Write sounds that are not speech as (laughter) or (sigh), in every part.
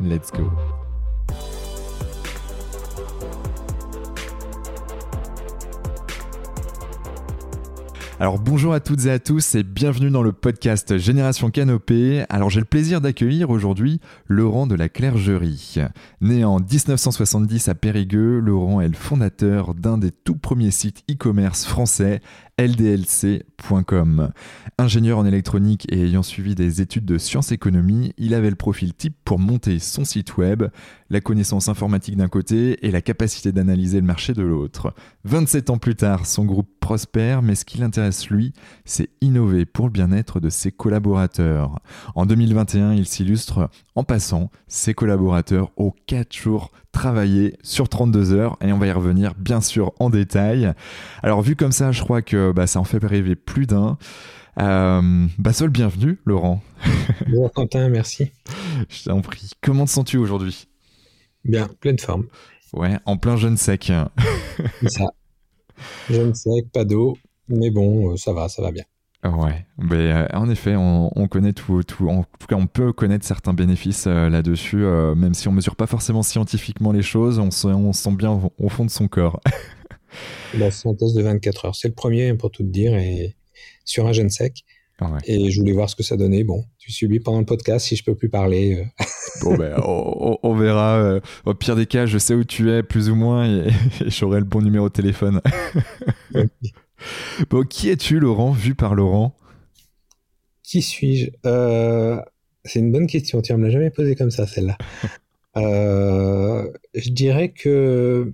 Let's go. Alors bonjour à toutes et à tous et bienvenue dans le podcast Génération Canopée. Alors j'ai le plaisir d'accueillir aujourd'hui Laurent de la Clergerie. Né en 1970 à Périgueux, Laurent est le fondateur d'un des tout premiers sites e-commerce français, ldlc.com. Ingénieur en électronique et ayant suivi des études de sciences économie, il avait le profil type pour monter son site web, la connaissance informatique d'un côté et la capacité d'analyser le marché de l'autre. 27 ans plus tard, son groupe prospère, mais ce qui l'intéresse lui, c'est innover pour le bien-être de ses collaborateurs. En 2021, il s'illustre en passant ses collaborateurs aux 4 jours travaillés sur 32 heures et on va y revenir bien sûr en détail. Alors vu comme ça, je crois que bah, ça en fait rêver plus d'un. Euh, bah, seul bienvenue, Laurent. (laughs) Bonjour Quentin, merci. Je t'en prie. Comment te sens-tu aujourd'hui? Bien, pleine forme. Ouais, en plein jeûne sec. C'est ça. (laughs) Jeûne sec, pas d'eau, mais bon, euh, ça va, ça va bien. Ouais, mais euh, en effet, on, connaît tout, tout, en tout cas, on peut connaître certains bénéfices euh, là-dessus, même si on mesure pas forcément scientifiquement les choses, on se, on sent bien au, fond de son corps. (laughs) La synthèse de 24 heures, c'est le premier pour tout te dire, et sur un jeûne sec. Et je voulais voir ce que ça donnait. Bon, tu subis pendant le podcast si je peux plus parler. (laughs) bon, ben, on, verra. Au pire des cas, je sais où tu es, plus ou moins, et, (laughs) et j'aurai le bon numéro de téléphone. Bon, qui es-tu, Laurent, vu par Laurent? Qui suis-je? Euh, C'est une bonne question. Tu ne me l'as jamais posé comme ça, celle-là. (laughs) Euh, je dirais que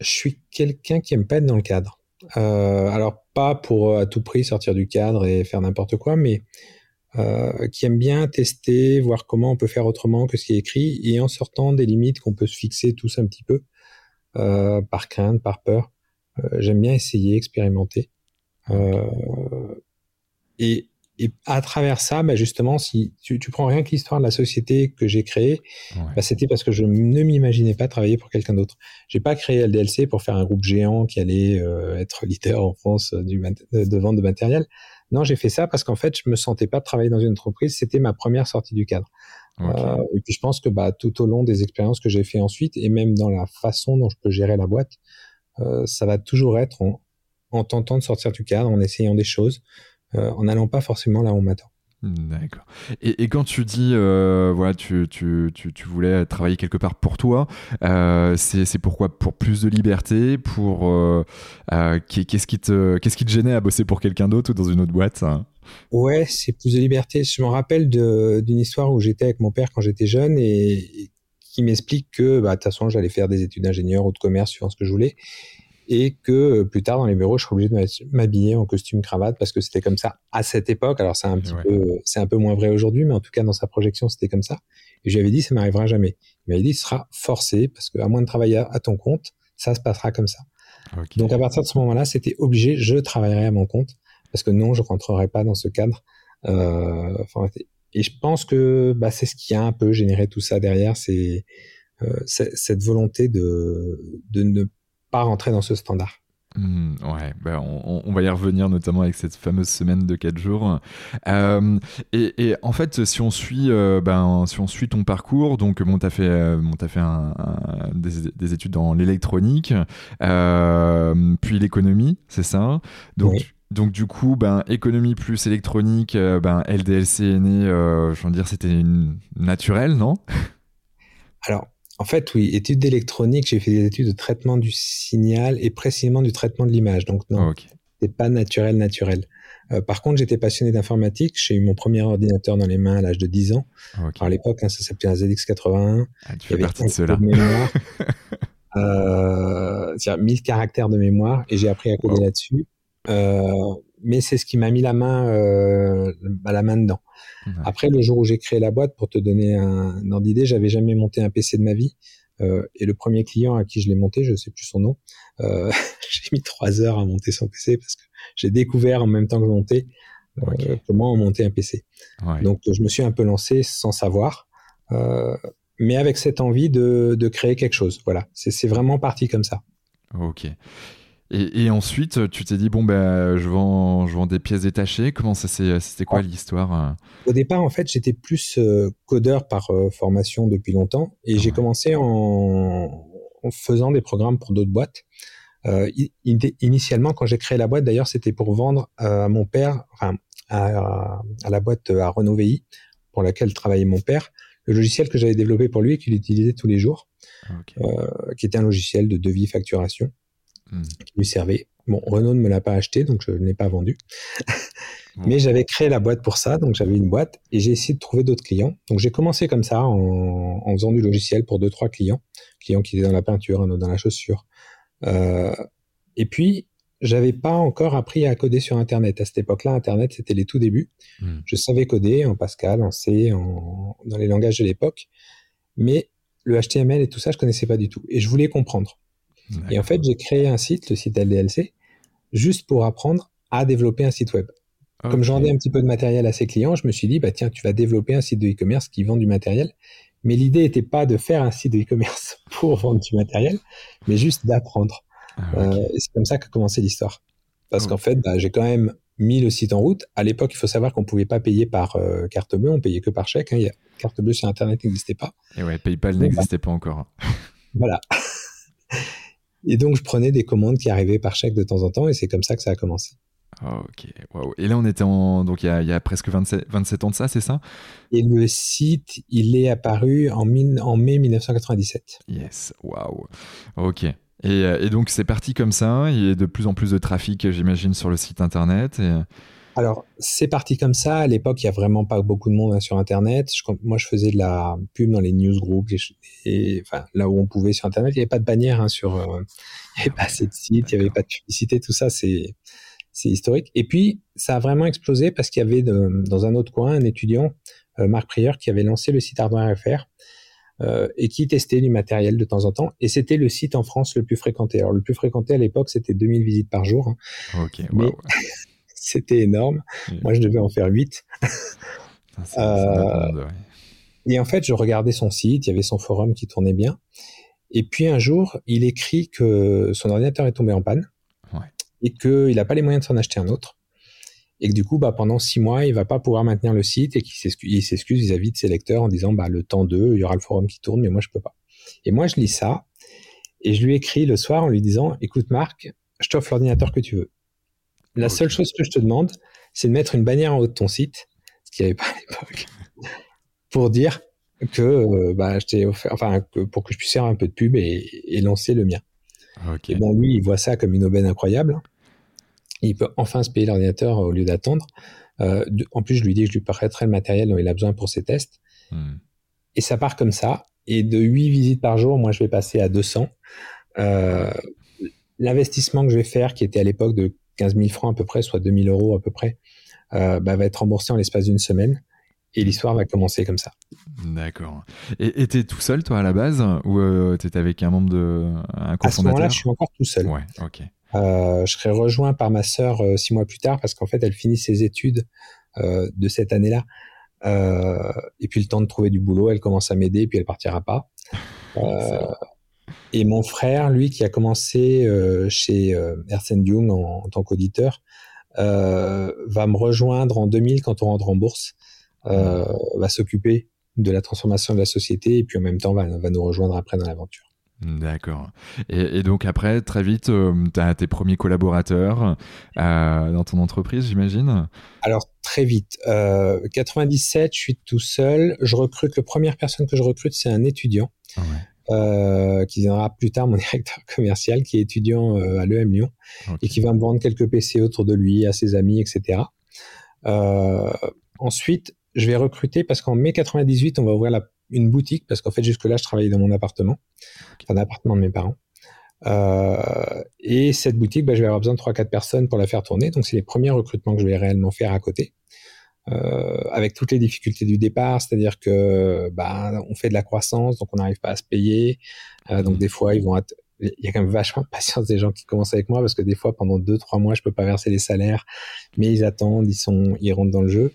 je suis quelqu'un qui aime pas être dans le cadre. Euh, alors, pas pour à tout prix sortir du cadre et faire n'importe quoi, mais qui aime bien tester, voir comment on peut faire autrement que ce qui est écrit, et en sortant des limites qu'on peut se fixer tous un petit peu, par crainte, par peur. Euh, j'aime bien essayer, expérimenter. Euh, et, et, à travers ça, bah justement, si tu, tu prends rien que l'histoire de la société que j'ai créée, bah c'était parce que je ne m'imaginais pas travailler pour quelqu'un d'autre. J'ai pas créé LDLC pour faire un groupe géant qui allait euh, être leader en France du, de vente de matériel. Non, j'ai fait ça parce qu'en fait, je me sentais pas travailler dans une entreprise. C'était ma première sortie du cadre. Euh, et puis je pense que bah, tout au long des expériences que j'ai fait ensuite, et même dans la façon dont je peux gérer la boîte, ça va toujours être en, tentant de sortir du cadre, en essayant des choses, euh, en n'allant pas forcément là où on m'attend. D'accord. Et, quand tu dis, euh, voilà, tu, tu, tu, voulais travailler quelque part pour toi, c'est pourquoi Pour plus de liberté? Pour qu'est-ce qui te qu'est-ce qui te gênait à bosser pour quelqu'un d'autre ou dans une autre boîte Ouais, c'est plus de liberté. Je me rappelle d'une histoire où j'étais avec mon père quand j'étais jeune et, qui m'explique que, bah, de toute façon, j'allais faire des études d'ingénieur ou de commerce suivant ce que je voulais, et que euh, plus tard dans les bureaux, je serais obligé de m'habiller en costume cravate parce que c'était comme ça à cette époque. Alors c'est un petit peu, c'est un peu moins vrai aujourd'hui, mais en tout cas dans sa projection, c'était comme ça. Et je lui avais dit, ça m'arrivera jamais. Il m'avait dit, ce sera forcé parce qu'à moins de travailler à, ton compte, ça se passera comme ça. Donc à partir de ce moment-là, c'était obligé, je travaillerai à mon compte parce que non, je rentrerai pas dans ce cadre. Euh, et je pense que bah, c'est ce qui a un peu généré tout ça derrière, c'est euh, cette volonté de, de ne pas rentrer dans ce standard. Mmh, ouais, bah on, va y revenir notamment avec cette fameuse semaine de 4 jours. Euh, et, en fait, si on suit, euh, ben, si on suit ton parcours, donc bon, t'as fait, as fait un, des, études dans l'électronique, puis l'économie, c'est ça? Donc donc du coup, ben, économie plus électronique, euh, ben, LDLC est né, euh, je veux dire, c'était naturel, non? (laughs) Alors, en fait, oui, études d'électronique, j'ai fait des études de traitement du signal et précisément du traitement de l'image. Donc non, Ok. c'est pas naturel, naturel. Euh, par contre, j'étais passionné d'informatique. J'ai eu mon premier ordinateur dans les mains à l'âge de 10 ans. Alors, à l'époque, hein, ça s'appelait un ZX81. Ah, tu fais partie de 15 ceux-là. de mémoire. (laughs) euh, c'est-à-dire 1000 caractères de mémoire et j'ai appris à coder Wow. là-dessus. Euh, mais c'est ce qui m'a mis la main, euh, à la main dedans. Après, le jour où j'ai créé la boîte, pour te donner un, un ordre d'idée, j'avais jamais monté un PC de ma vie. Euh, et le premier client à qui je l'ai monté, je sais plus son nom, euh, (laughs) j'ai mis trois heures à monter son PC parce que j'ai découvert en même temps que je montais comment on montait un PC. Ouais. Donc je me suis un peu lancé sans savoir, mais avec cette envie de, de créer quelque chose. Voilà, c'est c'est vraiment parti comme ça. Ok. Et, et ensuite, tu t'es dit, bon, ben, je vends, je vends des pièces détachées. Comment ça s'est. C'était quoi l'histoire euh Au départ, en fait, j'étais plus euh, codeur par euh, formation depuis longtemps et j'ai commencé en, en faisant des programmes pour d'autres boîtes. Euh, initialement, quand j'ai créé la boîte, d'ailleurs, c'était pour vendre à mon père, enfin, à, à la boîte à Renault VI, pour laquelle travaillait mon père, le logiciel que j'avais développé pour lui et qu'il utilisait tous les jours, euh, qui était un logiciel de devis facturation Hmm. qui lui servait. Bon, Renault ne me l'a pas acheté, donc je ne l'ai pas vendu. Mais j'avais créé la boîte pour ça, donc j'avais une boîte et j'ai essayé de trouver d'autres clients. Donc j'ai commencé comme ça en, en faisant du logiciel pour deux trois clients, clients qui étaient dans la peinture, un autre dans la chaussure. Euh, et puis j'avais pas encore appris à coder sur Internet. À cette époque-là, Internet c'était les tout débuts. Hmm. Je savais coder en Pascal, en C, en, dans les langages de l'époque, mais le HTML et tout ça je connaissais pas du tout et je voulais comprendre. Et en fait j'ai créé un site, le site LDLC, juste pour apprendre à développer un site web. Comme Ok. je vendais un petit peu de matériel à ses clients, je me suis dit, bah tiens, tu vas développer un site de e-commerce qui vend du matériel. Mais l'idée n'était pas de faire un site de e-commerce (laughs) pour vendre du matériel, mais juste d'apprendre. Ah. Euh, c'est comme ça qu'a commencé l'histoire. Parce Oh. qu'en fait, bah, j'ai quand même mis le site en route. À l'époque, il faut savoir qu'on pouvait pas payer par euh, carte bleue, on payait que par chèque. Hein. Il y a- carte bleue sur Internet n'existait pas. Et ouais, PayPal bah. n'existait pas encore. Voilà. (laughs) et donc, je prenais des commandes qui arrivaient par chèque de temps en temps, et c'est comme ça que ça a commencé. Ok. Waouh. Et là, on était en. Donc, il y a, il y a presque 27, 27 ans de ça, c'est ça? Et le site, il est apparu en, mine- en mai 1997. Yes. Waouh. Ok. Et, euh, et donc, c'est parti comme ça. Il y a de plus en plus de trafic, j'imagine, sur le site internet. Et... Alors, c'est parti comme ça. À l'époque, il y a vraiment pas beaucoup de monde hein, sur Internet. Je- moi, je faisais de la pub dans les newsgroups, ch- et, enfin, là où on pouvait sur Internet. Il n'y avait pas de bannière hein, sur. euh, il n'y avait pas assez de sites, il n'y avait pas de publicité, tout ça, c'est historique. Et puis, ça a vraiment explosé parce qu'il y avait de- dans un autre coin un étudiant, euh, Marc Prieur, qui avait lancé le site Hardware.fr euh, et qui testait du matériel de temps en temps. Et c'était le site en France le plus fréquenté. Alors, le plus fréquenté à l'époque, c'était 2000 visites par jour. hein. Ok. Mais-. C'était énorme. Moi, je devais en faire 8. Putain, c'est- c'est un Euh, ouais. Et en fait, je regardais son site, il y avait son forum qui tournait bien. Et puis un jour, il écrit que son ordinateur est tombé en panne Ouais. et qu'il n'a pas les moyens de s'en acheter un autre. Et que du coup, bah, pendant six mois, il va pas pouvoir maintenir le site et qu'il s'excuse, il s'excuse vis-à-vis de ses lecteurs en disant bah, le temps d'eux, il y aura le forum qui tourne, mais moi, je peux pas. Et moi, je lis ça et je lui écris le soir en lui disant écoute, Marc, je t'offre l'ordinateur que tu veux. La seule chose que je te demande, c'est de mettre une bannière en haut de ton site, ce qu'il n'y avait pas à l'époque, pour dire que euh, bah, je t'ai offert, enfin, que, pour que je puisse faire un peu de pub et, et lancer le mien. Ok. Et bon, lui, il voit ça comme une aubaine incroyable. Il peut enfin se payer l'ordinateur au lieu d'attendre. Euh, en plus, je lui dis que je lui prêterai le matériel dont il a besoin pour ses tests. Hmm. Et ça part comme ça. Et de 8 visites par jour, moi, je vais passer à 200. Euh, L'investissement que je vais faire, qui était à l'époque de 15 000 francs à peu près, soit 2000 euros à peu près, euh, bah, va être remboursé en l'espace d'une semaine. Et l'histoire va commencer comme ça. D'accord. Et t'es tout seul, toi, à la base Ou euh, t'étais avec un membre de. un À ce moment-là, cofondateur? je suis encore tout seul. Ouais, ok. Euh, je serai rejoint par ma sœur euh, six mois plus tard parce qu'en fait, elle finit ses études de cette année-là. Et puis le temps de trouver du boulot, elle commence à m'aider, puis elle partira pas. (laughs) Et mon frère, lui, qui a commencé euh, chez euh, Ernst Young en, en tant qu'auditeur, euh, va me rejoindre en 2000 quand on rentre en bourse, euh, va s'occuper de la transformation de la société et puis en même temps va, va nous rejoindre après dans l'aventure. D'accord. Et, et donc après, très vite, tu as tes premiers collaborateurs dans ton entreprise, j'imagine? Alors très vite, euh, 97, je suis tout seul. Je recrute, la première personne que je recrute, c'est un étudiant Ah ouais. qui viendra plus tard mon (laughs) directeur commercial, qui est étudiant à l'EM Lyon et qui va me vendre quelques PC autour de lui, à ses amis, etc. ensuite, je vais recruter parce qu'en mai 98, on va ouvrir une boutique parce qu'en fait, jusque-là, je travaillais dans mon appartement, enfin, l'appartement de mes parents. Euh, et cette boutique, bah, je vais avoir besoin de 3-4 personnes pour la faire tourner. Donc, c'est les premiers recrutements que je vais réellement faire à côté. Euh, avec toutes les difficultés du départ, c'est-à-dire que bah, on fait de la croissance, donc on n'arrive pas à se payer. Euh, donc, des fois, ils vont être il y a quand même vachement de patience des gens qui commencent avec moi parce que des fois pendant deux trois mois je peux pas verser les salaires mais ils attendent ils sont ils rentrent dans le jeu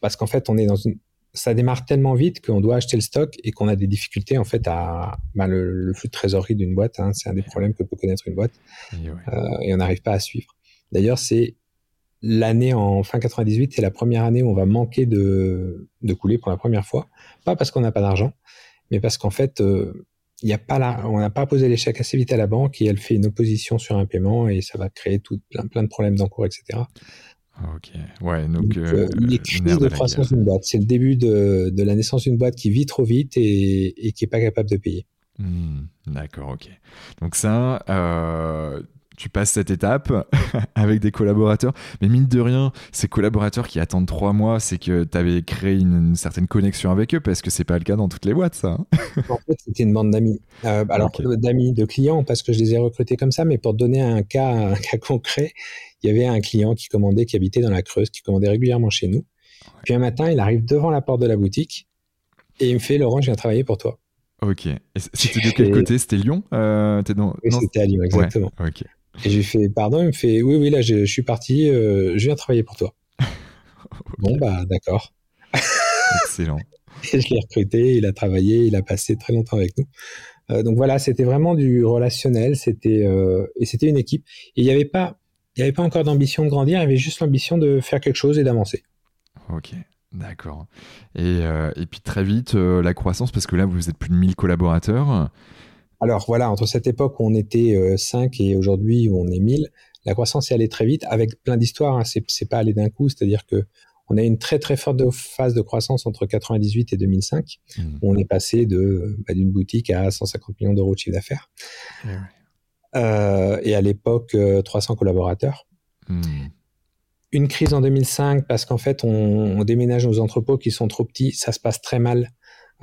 parce qu'en fait on est dans une ça démarre tellement vite qu'on doit acheter le stock et qu'on a des difficultés en fait à bah, le, flux de trésorerie d'une boîte. Hein, c'est un des problèmes que peut connaître une boîte euh, et on n'arrive pas à suivre. D'ailleurs, c'est l'année en fin 98, c'est la première année où on va manquer de, de couler pour la première fois. Pas parce qu'on n'a pas d'argent, mais parce qu'en fait, euh, il a pas là, on n'a pas posé l'échec assez vite à la banque et elle fait une opposition sur un paiement et ça va créer tout, plein, plein de problèmes d'encours, etc. Ok, ouais, donc. Euh, euh de croissance d'une boîte. C'est le début de, de, la naissance d'une boîte qui vit trop vite et, et qui n'est pas capable de payer. Hmm, d'accord, ok. Donc, ça, euh, tu passes cette étape (laughs) avec des collaborateurs, mais mine de rien, ces collaborateurs qui attendent trois mois, c'est que tu avais créé une, certaine connexion avec eux, parce que c'est pas le cas dans toutes les boîtes, ça. Hein. (laughs) en fait, c'était une bande d'amis. Euh, alors, d'amis, de clients, parce que je les ai recrutés comme ça, mais pour donner un cas, un (laughs) cas concret, il y avait un client qui commandait, qui habitait dans la Creuse, qui commandait régulièrement chez nous. Puis un matin, il arrive devant la porte de la boutique et il me fait Laurent, je viens travailler pour toi. Ok. C'était de quel côté? C'était Lyon? Euh, dans... Oui, c'était à Lyon, exactement. Ok. Et j'ai fait pardon, il me fait oui, oui, là, je, suis parti, euh, je viens travailler pour toi. (laughs) Bon, bah, d'accord. (laughs) Excellent. et je l'ai recruté, il a travaillé, il a passé très longtemps avec nous. Euh, donc voilà, c'était vraiment du relationnel, c'était et c'était une équipe. Et il n'y avait pas, il n'y avait pas encore d'ambition de grandir, il y avait juste l'ambition de faire quelque chose et d'avancer. Ok, d'accord. Et, euh, et, puis très vite, euh, la croissance, parce que là, vous êtes plus de 1000 collaborateurs. Alors voilà, entre cette époque où on était 5 euh, et aujourd'hui où on est 1000, la croissance est allée très vite avec plein d'histoires. Hein. C'est pas allé d'un coup, c'est-à-dire que on a eu une très très forte phase de croissance entre 98 et 2005. Mmh. Où on est passé de bah, d'une boutique à 150 millions d'euros de chiffre d'affaires. Eh euh, et à l'époque 300 euh, collaborateurs. Hmm. Une crise en 2005 parce qu'en fait on, déménage nos entrepôts qui sont trop petits, ça se passe très mal.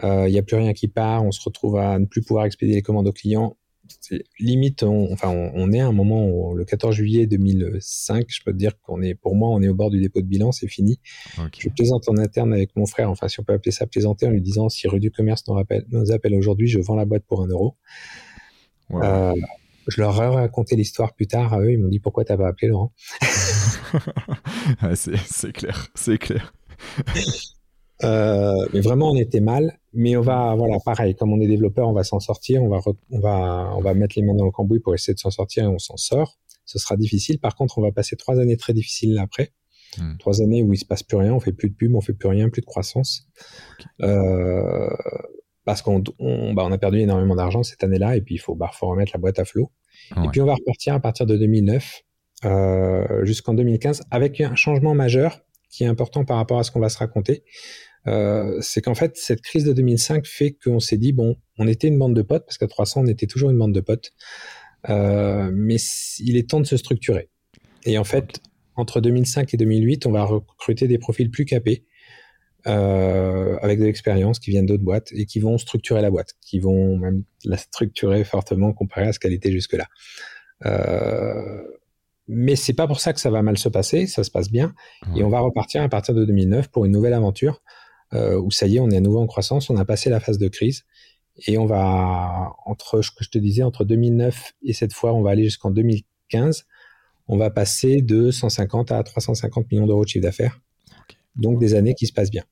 Il euh, n'y a plus rien qui part, on se retrouve à ne plus pouvoir expédier les commandes aux clients. Limite, on, enfin, on, est à un moment où, le 14 juillet 2005, je peux te dire qu'on est, pour moi, on est au bord du dépôt de bilan, c'est fini. Je plaisante en interne avec mon frère, enfin, si on peut appeler ça plaisanter, en lui disant si rue du commerce nous, rappelle, nous appelle aujourd'hui, je vends la boîte pour un euro. Euh, je leur ai raconté l'histoire plus tard à eux. Ils m'ont dit pourquoi t'as pas appelé Laurent? (laughs) C'est clair, c'est clair. Euh, mais vraiment, on était mal. Mais on va, voilà, pareil. Comme on est développeur, on va s'en sortir. On va, on va, on va mettre les mains dans le cambouis pour essayer de s'en sortir et on s'en sort. Ce sera difficile. Par contre, on va passer trois années très difficiles après. Hmm. Trois années où il se passe plus rien, on fait plus de pub, on fait plus rien, plus de croissance. Euh, parce qu'on on, bah, on a perdu énormément d'argent cette année-là et puis il faut, bah, faut remettre la boîte à flot. Et puis on va repartir à partir de 2009 euh, jusqu'en 2015 avec un changement majeur qui est important par rapport à ce qu'on va se raconter. Euh, c'est qu'en fait, cette crise de 2005 fait qu'on s'est dit, bon, on était une bande de potes, parce qu'à 300, on était toujours une bande de potes, euh, mais il est temps de se structurer. Et en fait, entre 2005 et 2008, on va recruter des profils plus capés, euh, avec de l'expérience qui viennent d'autres boîtes et qui vont structurer la boîte, qui vont même la structurer fortement comparé à ce qu'elle était jusque-là. Euh, mais c'est pas pour ça que ça va mal se passer, ça se passe bien, et on va repartir à partir de 2009 pour une nouvelle aventure où ça y est, on est à nouveau en croissance, on a passé la phase de crise et on va entre ce que je te disais entre 2009 et cette fois, on va aller jusqu'en 2015, on va passer de 150 à 350 millions d'euros de chiffre d'affaires. Donc des années qui se passent bien.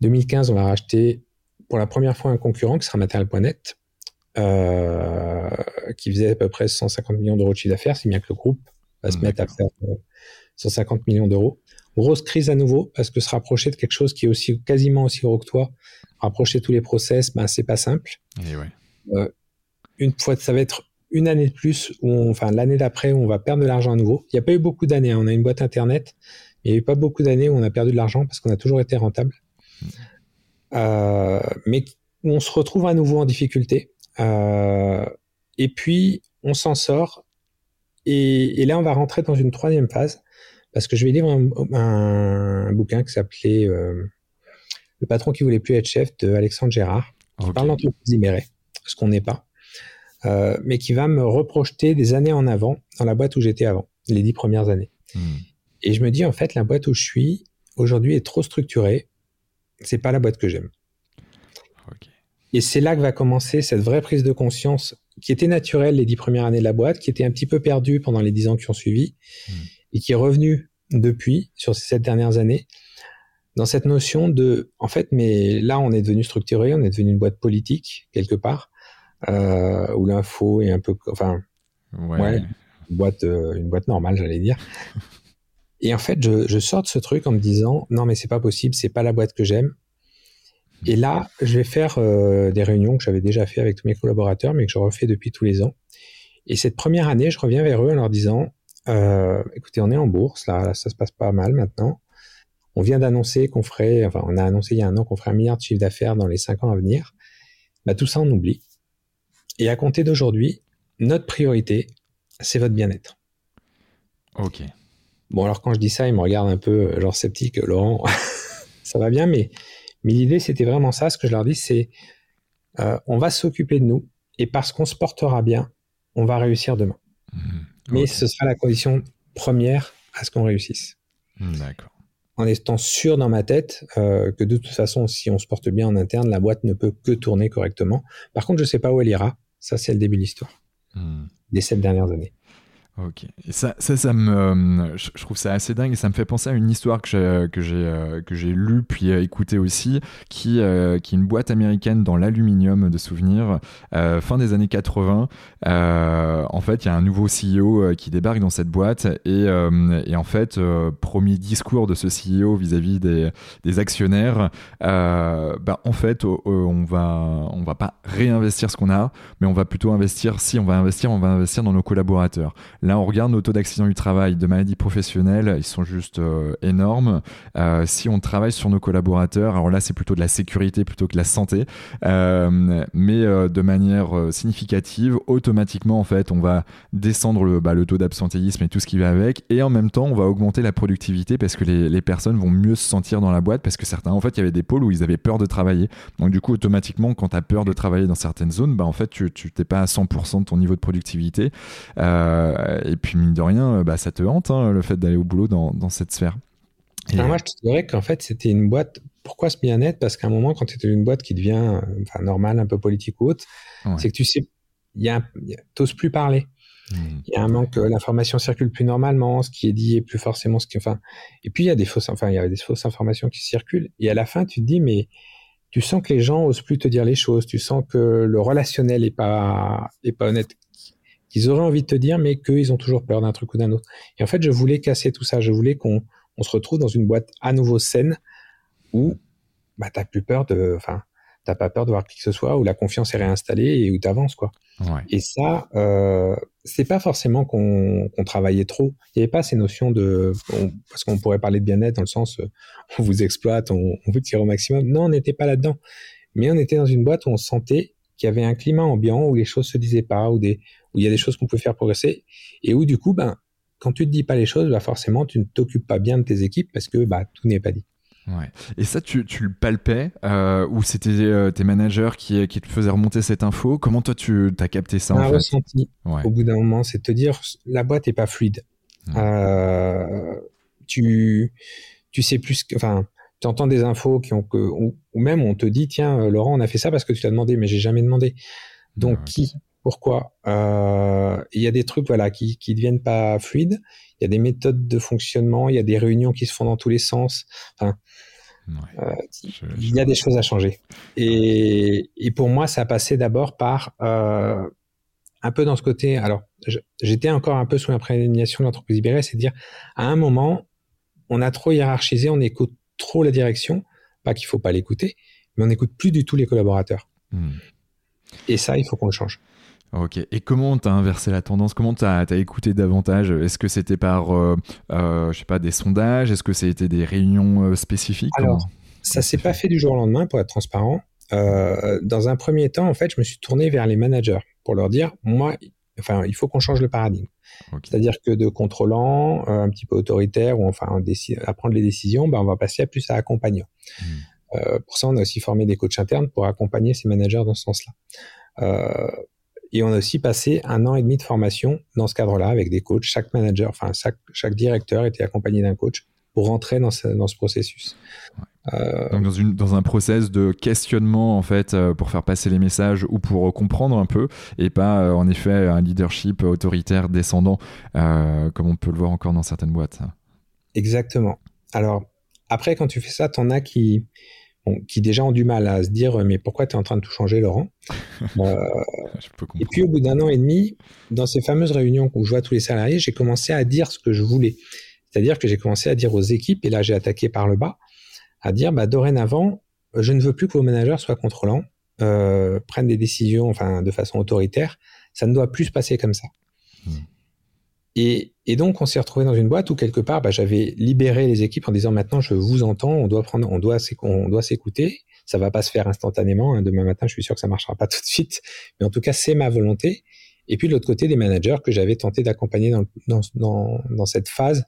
2015, on va racheter pour la première fois un concurrent qui sera Matériel.net, euh, qui faisait à peu près 150 millions d'euros de chiffre d'affaires, si bien que le groupe va se mettre à faire 150 euh, millions d'euros. Grosse crise à nouveau, parce que se rapprocher de quelque chose qui est aussi quasiment aussi gros que toi, rapprocher tous les process, ben, c'est pas simple. Euh, une fois, ça va être une année de plus, ou enfin l'année d'après, où on va perdre de l'argent à nouveau. Il n'y a pas eu beaucoup d'années. Hein. On a une boîte internet il n'y a eu pas beaucoup d'années où on a perdu de l'argent parce qu'on a toujours été rentable. Euh, mais où on se retrouve à nouveau en difficulté. Euh, et puis, on s'en sort. Et, là, on va rentrer dans une troisième phase, parce que je vais lire un, bouquin qui s'appelait Le patron qui voulait plus être chef de Alexandre Gérard, qui parle d'entreprise libérée, ce qu'on n'est pas, mais qui va me reprojeter des années en avant dans la boîte où j'étais avant, les dix premières années. Hmm. Et je me dis, en fait, la boîte où je suis aujourd'hui est trop structurée. C'est pas la boîte que j'aime. Et c'est là que va commencer cette vraie prise de conscience qui était naturelle les dix premières années de la boîte, qui était un petit peu perdue pendant les dix ans qui ont suivi, hmm. Et qui est revenue depuis, sur ces sept dernières années, dans cette notion de, en fait, mais là, on est devenu structuré, on est devenu une boîte politique, quelque part, euh, où l'info est un peu, enfin, ouais. une, boîte, euh, une boîte normale, j'allais dire. (laughs) Et en fait, je, je, sors de ce truc en me disant non, mais c'est pas possible, c'est pas la boîte que j'aime. Et là, je vais faire euh, des réunions que j'avais déjà fait avec tous mes collaborateurs, mais que je refais depuis tous les ans. Et cette première année, je reviens vers eux en leur disant euh, écoutez, on est en bourse, là, ça se passe pas mal maintenant. On vient d'annoncer qu'on ferait, enfin, on a annoncé il y a un an qu'on ferait un milliard de chiffre d'affaires dans les cinq ans à venir. Bah, tout ça, on oublie. Et à compter d'aujourd'hui, notre priorité, c'est votre bien-être. Ok. Bon, alors quand je dis ça, il me regarde un peu, euh, genre sceptique, Laurent, (laughs) ça va bien, mais, mais l'idée, c'était vraiment ça. Ce que je leur dis, c'est euh, on va s'occuper de nous, et parce qu'on se portera bien, on va réussir demain. Mmh. Mais ce sera la condition première à ce qu'on réussisse. Mmh, d'accord. En étant sûr dans ma tête euh, que de toute façon, si on se porte bien en interne, la boîte ne peut que tourner correctement. Par contre, je ne sais pas où elle ira. Ça, c'est le début de l'histoire. Mmh. Des sept dernières années. Ok. Et ça, ça, ça me, je trouve ça assez dingue et ça me fait penser à une histoire que j'ai que j'ai euh, que j'ai lue puis euh, écoutée aussi, qui euh, qui est une boîte américaine dans l'aluminium de souvenirs, fin des années 80. en fait, il y a un nouveau CEO qui débarque dans cette boîte et, et en fait, premier discours de ce CEO vis-à-vis des, des actionnaires, bah en fait, on va on va pas réinvestir ce qu'on a, mais on va plutôt investir. Si on va investir, on va investir dans nos collaborateurs. Là, on regarde nos taux d'accident du travail, de maladies professionnelles, ils sont juste euh, énormes. Euh, si on travaille sur nos collaborateurs, alors là, c'est plutôt de la sécurité plutôt que de la santé, euh, mais de manière significative, automatiquement, en fait, on va descendre le, bah, le taux d'absentéisme et tout ce qui va avec, et en même temps, on va augmenter la productivité parce que les, personnes vont mieux se sentir dans la boîte parce que certains, en fait, il y avait des pôles où ils avaient peur de travailler. Donc, du coup, automatiquement, quand tu as peur de travailler dans certaines zones, bah, en fait, tu n'es pas à 100% de ton niveau de productivité. Et puis mine de rien, euh, bah, ça te hante hein, le fait d'aller au boulot dans, dans cette sphère. moi, je te dirais qu'en fait, c'était une boîte. Pourquoi ce bien-être? Parce qu'à un moment, quand tu es une boîte qui devient enfin, normale, un peu politique ou autre, c'est que tu sais, il t'oses plus parler. Hmm. Il y a un manque, l'information circule plus normalement, ce qui est dit est plus forcément ce qui, enfin, et puis il y a des fausses, enfin, il y a des fausses informations qui circulent. Et à la fin, tu te dis, mais tu sens que les gens osent plus te dire les choses, tu sens que le relationnel est pas, est pas honnête qu'ils auraient envie de te dire, mais qu'ils ont toujours peur d'un truc ou d'un autre. Et en fait, je voulais casser tout ça. Je voulais qu'on on se retrouve dans une boîte à nouveau saine où bah, t'as plus peur de, enfin, t'as pas peur de voir qui que ce soit, où la confiance est réinstallée et où t'avances, quoi. Ouais. Et ça, euh, c'est pas forcément qu'on travaillait trop. Il n'y avait pas ces notions de, parce qu'on pourrait parler de bien-être dans le sens, euh, on vous exploite, on, on vous tire au maximum. Non, on n'était pas là-dedans. Mais on était dans une boîte où on sentait qu'il y avait un climat ambiant où les choses se disaient pas, où des, où il y a des choses qu'on peut faire progresser et où du coup, ben, quand tu te dis pas les choses, bah forcément, tu ne t'occupes pas bien de tes équipes parce que bah, tout n'est pas dit. Ouais. Et ça, tu, tu le palpais euh, ou c'était euh, tes managers qui, qui, te faisaient remonter cette info? Comment toi, tu as capté ça en fait? ressenti au bout d'un moment, c'est de te dire la boîte est pas fluide. Euh, tu, tu sais plus que, enfin, tu entends des infos qui ont que, ou, même on te dit tiens, Laurent, on a fait ça parce que tu l'as demandé, mais j'ai jamais demandé. Donc qui pourquoi? Euh, Il y a des trucs voilà qui qui deviennent pas fluides. Il y a des méthodes de fonctionnement. Il y a des réunions qui se font dans tous les sens. Enfin, euh, il y a des choses à changer. Et, et pour moi, ça a passé d'abord par euh, un peu dans ce côté. Alors, j'étais encore un peu sous l'imprégnation de l'entreprise libérée, c'est à dire à un moment, on a trop hiérarchisé, on écoute trop la direction. Pas qu'il faut pas l'écouter, mais on n'écoute plus du tout les collaborateurs. Hmm. Et ça, il faut qu'on le change. Ok. Et comment tu as inversé la tendance? Comment tu as, écouté davantage? Est-ce que c'était par, euh, euh, je sais pas, des sondages? Est-ce que c'était des réunions euh, spécifiques? Alors, ça s'est pas fait du jour au lendemain, pour être transparent. euh, dans un premier temps, en fait, je me suis tourné vers les managers pour leur dire, moi, enfin, il faut qu'on change le paradigme. C'est-à-dire que de contrôlant, euh, un petit peu autoritaire, ou enfin à prendre les décisions, ben, on va passer à plus à accompagnant. Hmm. Pour ça, on a aussi formé des coachs internes pour accompagner ces managers dans ce sens-là. Euh, et on a aussi passé un an et demi de formation dans ce cadre-là avec des coachs. Chaque manager, enfin chaque, chaque directeur était accompagné d'un coach pour rentrer dans ce, dans ce processus. Euh, Donc dans, une, dans un process de questionnement en fait euh, pour faire passer les messages ou pour comprendre un peu et pas euh, en effet un leadership autoritaire descendant comme on peut le voir encore dans certaines boîtes. Exactement. Alors après quand tu fais ça, t'en as qui qui déjà ont du mal à se dire mais pourquoi tu es en train de tout changer Laurent? (laughs) Et puis au bout d'un an et demi, dans ces fameuses réunions où je vois tous les salariés, j'ai commencé à dire ce que je voulais. C'est-à-dire que j'ai commencé à dire aux équipes, et là j'ai attaqué par le bas, à dire bah, dorénavant, je ne veux plus que vos managers soient contrôlants, euh, prennent des décisions enfin, de façon autoritaire. Ça ne doit plus se passer comme ça. Hmm. Et, donc, on s'est retrouvé dans une boîte où quelque part, bah, j'avais libéré les équipes en disant maintenant, je vous entends, on doit prendre, on doit, on doit s'écouter. Ça va pas se faire instantanément. Hein. Demain matin, je suis sûr que ça marchera pas (laughs) tout de suite. Mais en tout cas, c'est ma volonté. Et puis de l'autre côté, des managers que j'avais tenté d'accompagner dans, dans, dans, dans, cette phase,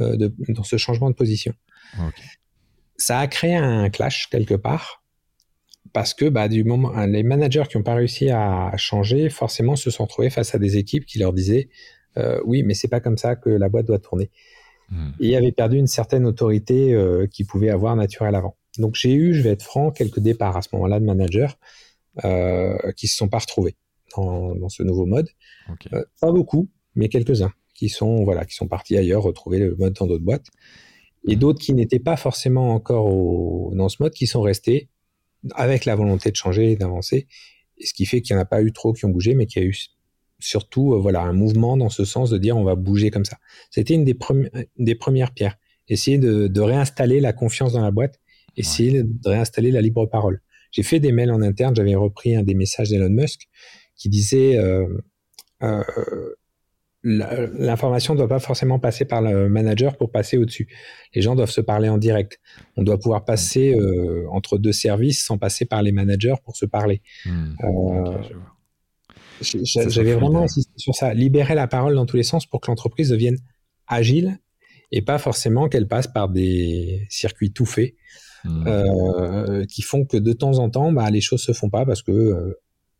euh, de, dans ce changement de position ça a créé un clash quelque part parce que bah, du moment, les managers qui n'ont pas réussi à changer, forcément, se sont retrouvés face à des équipes qui leur disaient euh, oui, mais c'est pas comme ça que la boîte doit tourner. Hmm. Et avaient perdu une certaine autorité euh, qu'ils pouvaient avoir naturelle avant. Donc j'ai eu, je vais être franc, quelques départs à ce moment-là de managers euh, qui se sont pas retrouvés dans, ce nouveau mode. Euh, pas beaucoup, mais quelques-uns qui sont voilà, qui sont partis ailleurs, retrouver le mode dans d'autres boîtes et d'autres qui n'étaient pas forcément encore au, dans ce mode, qui sont restés avec la volonté de changer et d'avancer. Et ce qui fait qu'il n'y en a pas eu trop qui ont bougé, mais qu'il y a eu surtout euh, voilà un mouvement dans ce sens de dire on va bouger comme ça. C'était une des, des premières pierres. Essayer de, de, réinstaller la confiance dans la boîte, essayer de réinstaller la libre parole. J'ai fait des mails en interne, j'avais repris un des messages d'Elon Musk qui disait euh, euh, l'information ne doit pas forcément passer par le manager pour passer au-dessus. Les gens doivent se parler en direct. On doit pouvoir passer euh, entre deux services sans passer par les managers pour se parler. Hmm. Euh, j'avais vraiment insisté sur ça. Libérer la parole dans tous les sens pour que l'entreprise devienne agile et pas forcément qu'elle passe par des circuits tout faits hmm. euh, qui font que de temps en temps, bah, les choses se font pas parce que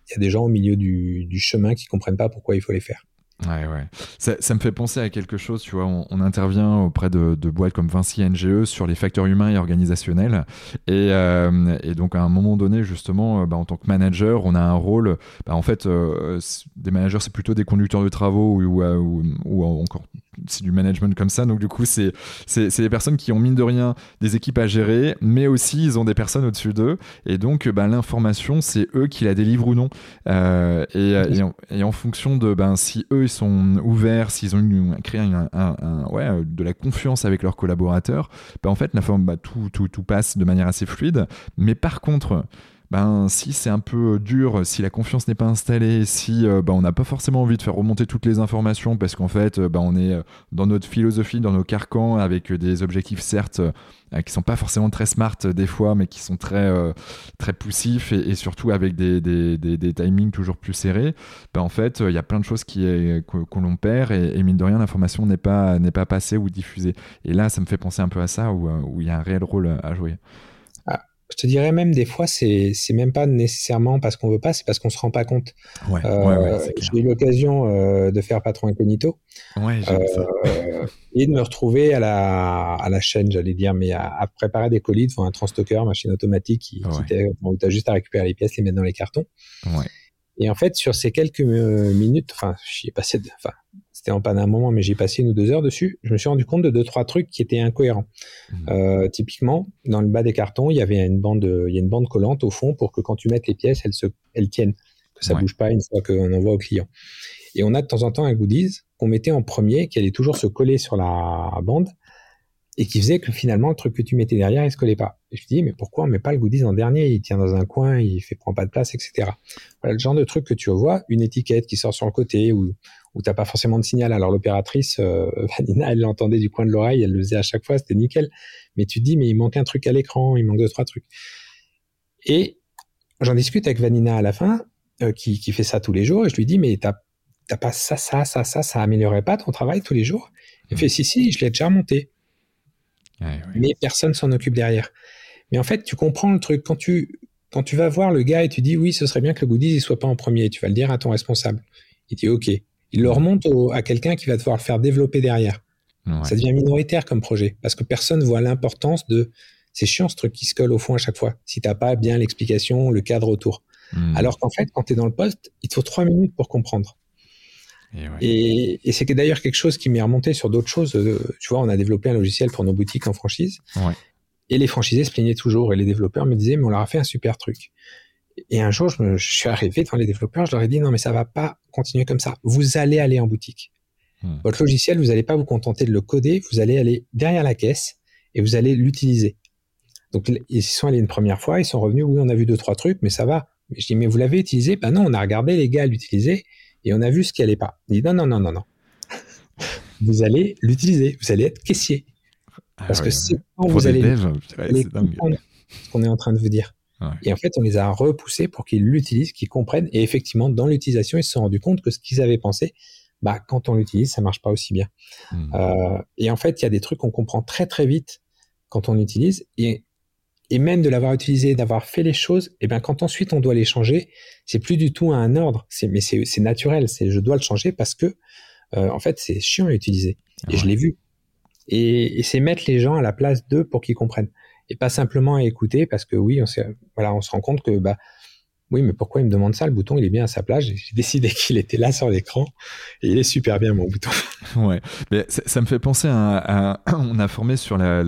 il y a des gens au milieu du, du chemin qui comprennent pas pourquoi il faut les faire. Ouais, ouais. Ça, me fait penser à quelque chose, tu vois, on, intervient auprès de, boîtes comme Vinci NGE sur les facteurs humains et organisationnels. Et, euh, donc, à un moment donné, justement, euh, bah, en tant que manager, on a un rôle, bah, en fait, euh, des managers, c'est plutôt des conducteurs de travaux ou, ou encore c'est du management comme ça. Donc, du coup, c'est, c'est, des personnes qui ont, mine de rien, des équipes à gérer, mais aussi, ils ont des personnes au-dessus d'eux. Et donc, ben, l'information, c'est eux qui la délivrent ou non. Euh, et, et, en, fonction de ben, si eux, ils sont ouverts, s'ils ont créé un, un, ouais, de la confiance avec leurs collaborateurs, ben, en fait, la forme, bah, tout, tout, tout passe de manière assez fluide. Mais par contre, ben, si c'est un peu dur, si la confiance n'est pas installée, si euh, ben, on n'a pas forcément envie de faire remonter toutes les informations parce qu'en fait, euh, ben, on est euh, dans notre philosophie, dans nos carcans, avec des objectifs certes qui sont pas forcément très smart des fois, mais qui sont très, très poussifs et, surtout avec des, timings toujours plus serrés, en fait, il y a plein de choses qu'on l'on perd et, mine de rien, l'information n'est pas, n'est pas passée ou diffusée. Et là, ça me fait penser un peu à ça, où il y a un réel rôle à jouer. Je te dirais même des fois, c'est c'est même pas nécessairement parce qu'on veut pas, c'est parce qu'on se rend pas compte. Euh, j'ai eu l'occasion euh, de faire patron incognito. Euh, (laughs) et de me retrouver à la à la chaîne, j'allais dire, mais à, préparer des colis devant un transstocker, machine automatique qui, où tu as juste à récupérer les pièces, les mettre dans les cartons. Et en fait, sur ces quelques minutes, enfin, j'y ai passé, enfin, c'était en panne un moment, mais j'ai passé une ou deux heures dessus. Je me suis rendu compte de deux trois trucs qui étaient incohérents. Mmh. Euh, typiquement, dans le bas des cartons, il y avait une bande, il y a une bande collante au fond pour que quand tu mettes les pièces, elles se, elles tiennent, que ça bouge pas une fois qu'on envoie au client. Et on a de temps en temps un goodies qu'on mettait en premier, qui allait toujours se coller sur la bande et qui faisait que finalement le truc que tu mettais derrière il se collait pas. Et je me dis mais pourquoi on met pas le goodies en dernier? Il tient dans un coin, il fait prend pas de place, etc. Voilà le genre de truc que tu vois, une étiquette qui sort sur le côté ou où t'as pas forcément de signal. Alors l'opératrice, euh, (laughs) Vanina, elle l'entendait du coin de l'oreille, elle le faisait à chaque fois, c'était nickel. Mais tu te dis, mais il manque un truc à l'écran, il manque deux, trois trucs. Et j'en discute avec Vanina à la fin, euh, qui, qui, fait ça tous les jours, et je lui dis, mais t'as pas ça, ça, ça, ça, ça améliorerait pas ton travail tous les jours? Il fait, si, si, je l'ai déjà remonté. Mais personne s'en occupe derrière. Mais en fait, tu comprends le truc. Quand tu, quand tu vas voir le gars et tu dis, oui, ce serait bien que le goodies ne soit pas en premier, tu vas le dire à ton responsable. Il dit, OK. Il le remonte à quelqu'un qui va devoir le faire développer derrière. Ça devient minoritaire comme projet parce que personne ne voit l'importance de. C'est chiant ce truc qui se colle au fond à chaque fois si t'as pas bien l'explication, le cadre autour. Hmm. Alors qu'en fait, quand tu es dans le poste, il te faut trois minutes pour comprendre. Et, c'est d'ailleurs quelque chose qui m'est remonté sur d'autres choses. Euh, tu vois, on a développé un logiciel pour nos boutiques en franchise. Et les franchisés se plaignaient toujours. Et les développeurs me disaient, mais on leur a fait un super truc. Et un jour, je, je suis arrivé devant les développeurs, je leur ai dit, non, mais ça va pas continuer comme ça. Vous allez aller en boutique. Hmm. Votre logiciel, vous n'allez pas vous contenter de le coder, vous allez aller derrière la caisse et vous allez l'utiliser. Donc, ils sont allés une première fois, ils sont revenus, oui, on a vu deux, trois trucs, mais ça va. Mais je dis, mais vous l'avez utilisé? Ben non, on a regardé les gars l'utiliser et on a vu ce qui allait pas. Il dit, non, non, non, non, non. (laughs) vous allez l'utiliser, vous allez être caissier. Ah Parce que c'est quand vous allez, comprendre ce qu'on est en train de vous dire. Et en fait, on les a repoussés pour qu'ils l'utilisent, qu'ils comprennent. Et effectivement, dans l'utilisation, ils se sont rendus compte que ce qu'ils avaient pensé, bah, quand on l'utilise, ça marche pas aussi bien. Hmm. Euh, et en fait, il y a des trucs qu'on comprend très très vite quand on utilise. Et, et même de l'avoir utilisé, d'avoir fait les choses, et ben quand ensuite on doit les changer, c'est plus du tout un ordre. C'est, mais c'est, c'est naturel. C'est je dois le changer parce que euh, en fait c'est chiant à utiliser. Et je l'ai vu. Et, et c'est mettre les gens à la place d'eux pour qu'ils comprennent et pas simplement à écouter parce que oui, on, se rend compte que bah, oui, mais pourquoi il me demande ça? Le bouton, il est bien à sa place. J'ai décidé (laughs) qu'il était là sur l'écran et il est super bien, mon bouton. (laughs) Mais ça, me fait penser à, (clears throat) on a formé sur la,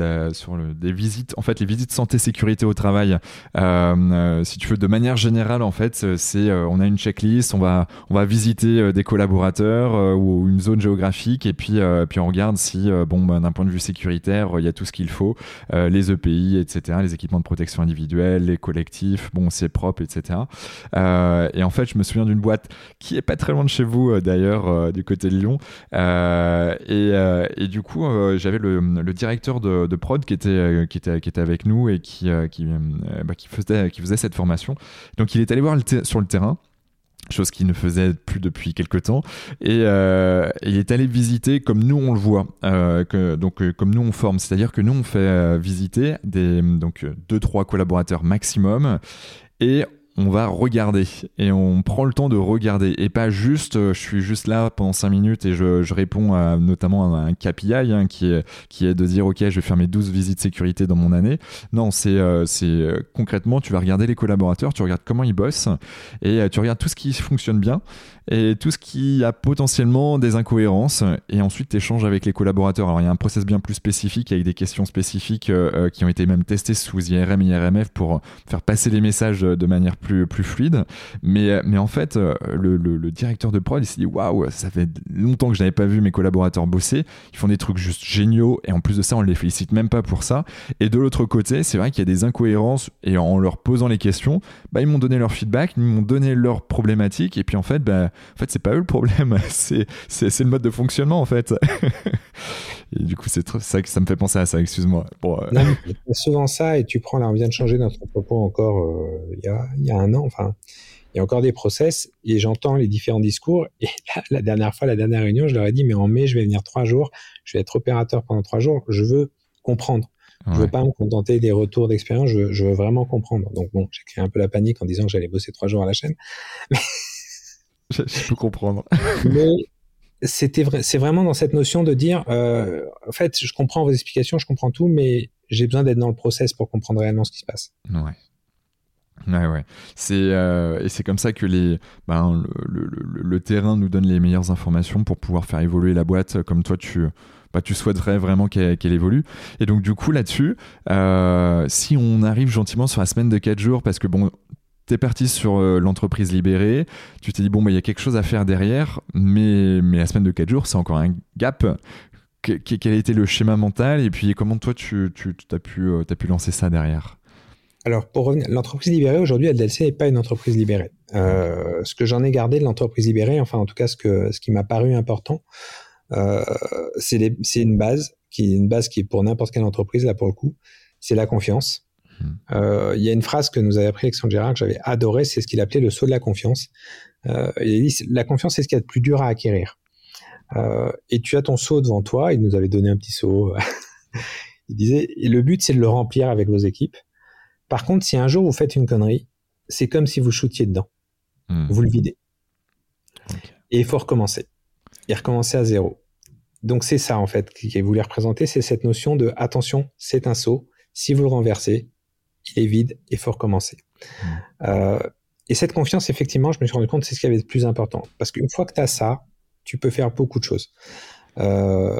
visites, en fait, les visites santé sécurité au travail. Euh, euh, si tu veux, de manière générale, en fait, c'est euh, on a une checklist, on va on va visiter des collaborateurs ou une zone géographique et puis puis on regarde si bon bah, d'un point de vue sécuritaire, il y a tout ce qu'il faut, les EPI, etc., les équipements de protection individuelle, les collectifs, bon c'est propre, etc. Euh, et en fait, je me souviens d'une boîte qui est pas très loin de chez vous, euh, d'ailleurs, euh, du côté de Lyon. Et, du coup, j'avais le, directeur de, prod qui était, qui, était, qui était avec nous et qui, qui, bah, qui, faisait, qui faisait cette formation. Donc, il est allé voir sur le terrain chose qu'il ne faisait plus depuis quelques temps et il est allé visiter comme nous on le voit donc comme nous on forme c'est à dire que nous on fait visiter des donc deux trois collaborateurs maximum et on va regarder et on prend le temps de regarder. Et pas juste euh, je suis juste là pendant 5 minutes et je, réponds à, notamment un KPI hein, qui, est, de dire ok je vais faire mes 12 visites sécurité dans mon année. Non c'est euh, euh, concrètement tu vas regarder les collaborateurs tu regardes comment ils bossent et tu regardes tout ce qui fonctionne bien et tout ce qui a potentiellement des incohérences et ensuite tu avec les collaborateurs alors il y a un process bien plus spécifique avec des questions spécifiques qui ont été même testées sous IRM et IRMF pour faire passer les messages de manière plus, plus fluide. Mais, mais en fait, euh, le, le, directeur de prod, il s'est dit Waouh, ça fait longtemps que je n'avais pas vu mes collaborateurs bosser. Ils font des trucs juste géniaux. Et en plus de ça, on les félicite même pas pour ça. Et de l'autre côté, c'est vrai qu'il y a des incohérences. Et en leur posant les questions, bah, ils m'ont donné leur feedback, ils m'ont donné leurs problématiques. Et puis en fait, bah, en fait c'est pas eux le problème. (laughs) C'est, le mode de fonctionnement en fait. (laughs) et du coup, c'est ça que ça me fait penser à ça, excuse-moi. Bon, euh... souvent ça, et tu prends là, on vient de changer notre propos encore euh, il y, a, y, a, un an, enfin, il y a encore des process, et j'entends les différents discours, et (laughs) la dernière fois, la dernière réunion, je leur ai dit, mais en mai, je vais venir trois jours, je vais être opérateur pendant trois jours, je veux comprendre. Je veux pas me contenter des retours d'expérience, je, je, veux vraiment comprendre. Donc bon, j'ai créé un peu la panique en disant que j'allais bosser trois jours à la chaîne. Je, je peux comprendre. mais c'était c'est vraiment dans cette notion de dire, euh, en fait, je comprends vos explications, je comprends tout, mais j'ai besoin d'être dans le process pour comprendre réellement ce qui se passe. Ouais. Ouais, ouais. C'est euh, et c'est comme ça que les, ben, le, le, le, terrain nous donne les meilleures informations pour pouvoir faire évoluer la boîte comme toi tu, bah, tu souhaiterais vraiment qu'elle évolue. Et donc du coup là-dessus, euh, si on arrive gentiment sur la semaine de 4 jours, parce que bon, t'es parti sur euh, l'entreprise libérée, tu t'es dit, bon, il y a quelque chose à faire derrière, mais, mais la semaine de 4 jours, c'est encore un gap. quel a été le schéma mental et puis comment toi, tu, tu as, pu, euh, pu lancer ça derrière? Alors, pour revenir, l'entreprise libérée, aujourd'hui, LDLC n'est pas une entreprise libérée. Euh, ce que j'en ai gardé de l'entreprise libérée, enfin, en tout cas, ce, que, ce qui m'a paru important, c'est une base, qui est une base qui est pour n'importe quelle entreprise, là, pour le coup, c'est la confiance. Hmm. Il y a une phrase que nous avait appris Alexandre Gérard que j'avais adoré, c'est ce qu'il appelait le saut de la confiance. il dit la confiance c'est ce qu'il y a de plus dur à acquérir. et tu as ton saut devant toi. Il nous avait donné un petit saut. (laughs) il disait et le but c'est de le remplir avec vos équipes. Par contre, si un jour vous faites une connerie, c'est comme si vous shootiez dedans. Hmm. Vous le videz. Et il faut recommencer. Et recommencer à zéro. Donc c'est ça en fait qui voulu représenter, c'est cette notion de attention, c'est un saut. Si vous le renversez, il est vide et il faut recommencer. Hmm. Euh, et cette confiance, effectivement, je me suis rendu compte, c'est ce qui avait de plus important. Parce qu'une fois que tu as ça, tu peux faire beaucoup de choses. Euh,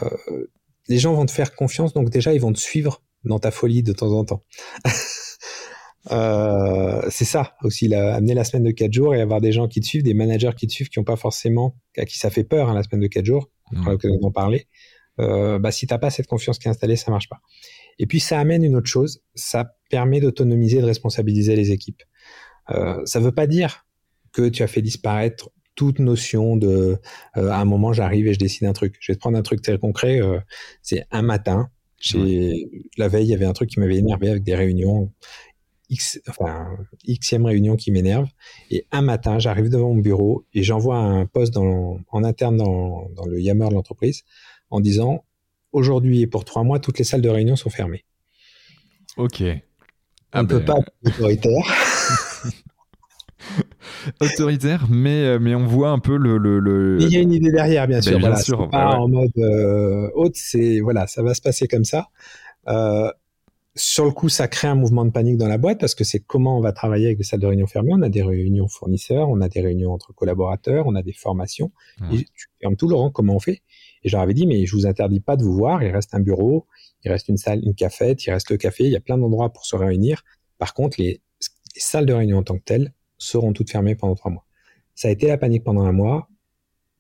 les gens vont te faire confiance, donc déjà, ils vont te suivre dans ta folie de temps en temps. (laughs) Euh, c'est ça aussi, la, amener la semaine de 4 jours et avoir des gens qui te suivent, des managers qui te suivent, qui n'ont pas forcément, à qui ça fait peur hein, la semaine de 4 jours, on aura l'occasion d'en parler. Euh, bah, si t'as pas cette confiance qui est installée, ça marche pas. Et puis ça amène une autre chose, ça permet d'autonomiser, de responsabiliser les équipes. Euh, ça veut pas dire que tu as fait disparaître toute notion de euh, à un moment j'arrive et je décide un truc. Je vais te prendre un truc très concret. Euh, c'est un matin, j'ai la veille il y avait un truc qui m'avait énervé avec des réunions X, enfin, Xème réunion qui m'énerve. Et un matin, j'arrive devant mon bureau et j'envoie un poste dans, en interne dans, dans le Yammer de l'entreprise en disant aujourd'hui et pour trois mois, toutes les salles de réunion sont fermées. Ok. On ne peut ben. pas être autoritaire. (laughs) autoritaire, mais, euh, mais on voit un peu le. le, Il y a une idée derrière, bien ben, sûr. Bien Pas en mode euh, haute, c'est voilà, ça va se passer comme ça. Euh, sur le coup, ça crée un mouvement de panique dans la boîte parce que c'est comment on va travailler avec des salles de réunion fermées. On a des réunions fournisseurs, on a des réunions entre collaborateurs, on a des formations. Et tu fermes tout, Laurent, comment on fait? Et je leur avais dit, mais je vous interdis pas de vous voir. Il reste un bureau, il reste une salle, une cafette, il reste le café. Il y a plein d'endroits pour se réunir. Par contre, les, les salles de réunion en tant que telles seront toutes fermées pendant trois mois. Ça a été la panique pendant un mois.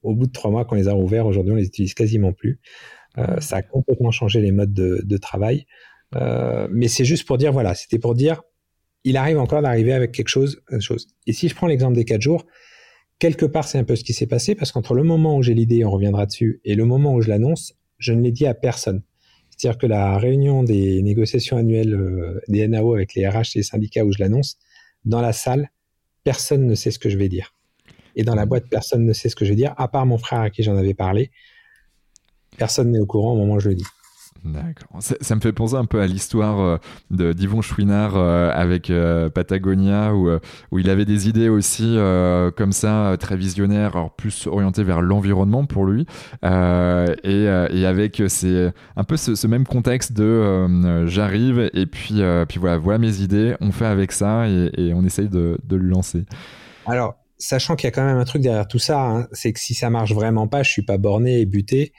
Au bout de trois mois, quand on les a rouverts, aujourd'hui, on les utilise quasiment plus. Euh, ça a complètement changé les modes de, travail. Euh, mais c'est juste pour dire, voilà, c'était pour dire, il arrive encore d'arriver avec quelque chose. Et si je prends l'exemple des quatre jours, quelque part, c'est un peu ce qui s'est passé parce qu'entre le moment où j'ai l'idée, on reviendra dessus, et le moment où je l'annonce, je ne l'ai dit à personne. C'est-à-dire que la réunion des négociations annuelles euh, des NAO avec les RH et les syndicats où je l'annonce, dans la salle, personne ne sait ce que je vais dire. Et dans la boîte, personne ne sait ce que je vais dire, à part mon frère à qui j'en avais parlé. Personne n'est au courant au moment où je le dis. D'accord. Ça, me fait penser un peu à l'histoire euh, de d'Yvon Chouinard euh, avec euh, Patagonia, où, où il avait des idées aussi comme ça, très visionnaires, alors plus orientées vers l'environnement pour lui, et, et, avec c'est un peu ce, même contexte de j'arrive et puis, puis voilà, voilà mes idées, on fait avec ça et, et on essaye de, de, le lancer. Alors, sachant qu'il y a quand même un truc derrière tout ça, hein, c'est que si ça marche vraiment pas, je suis pas borné et buté,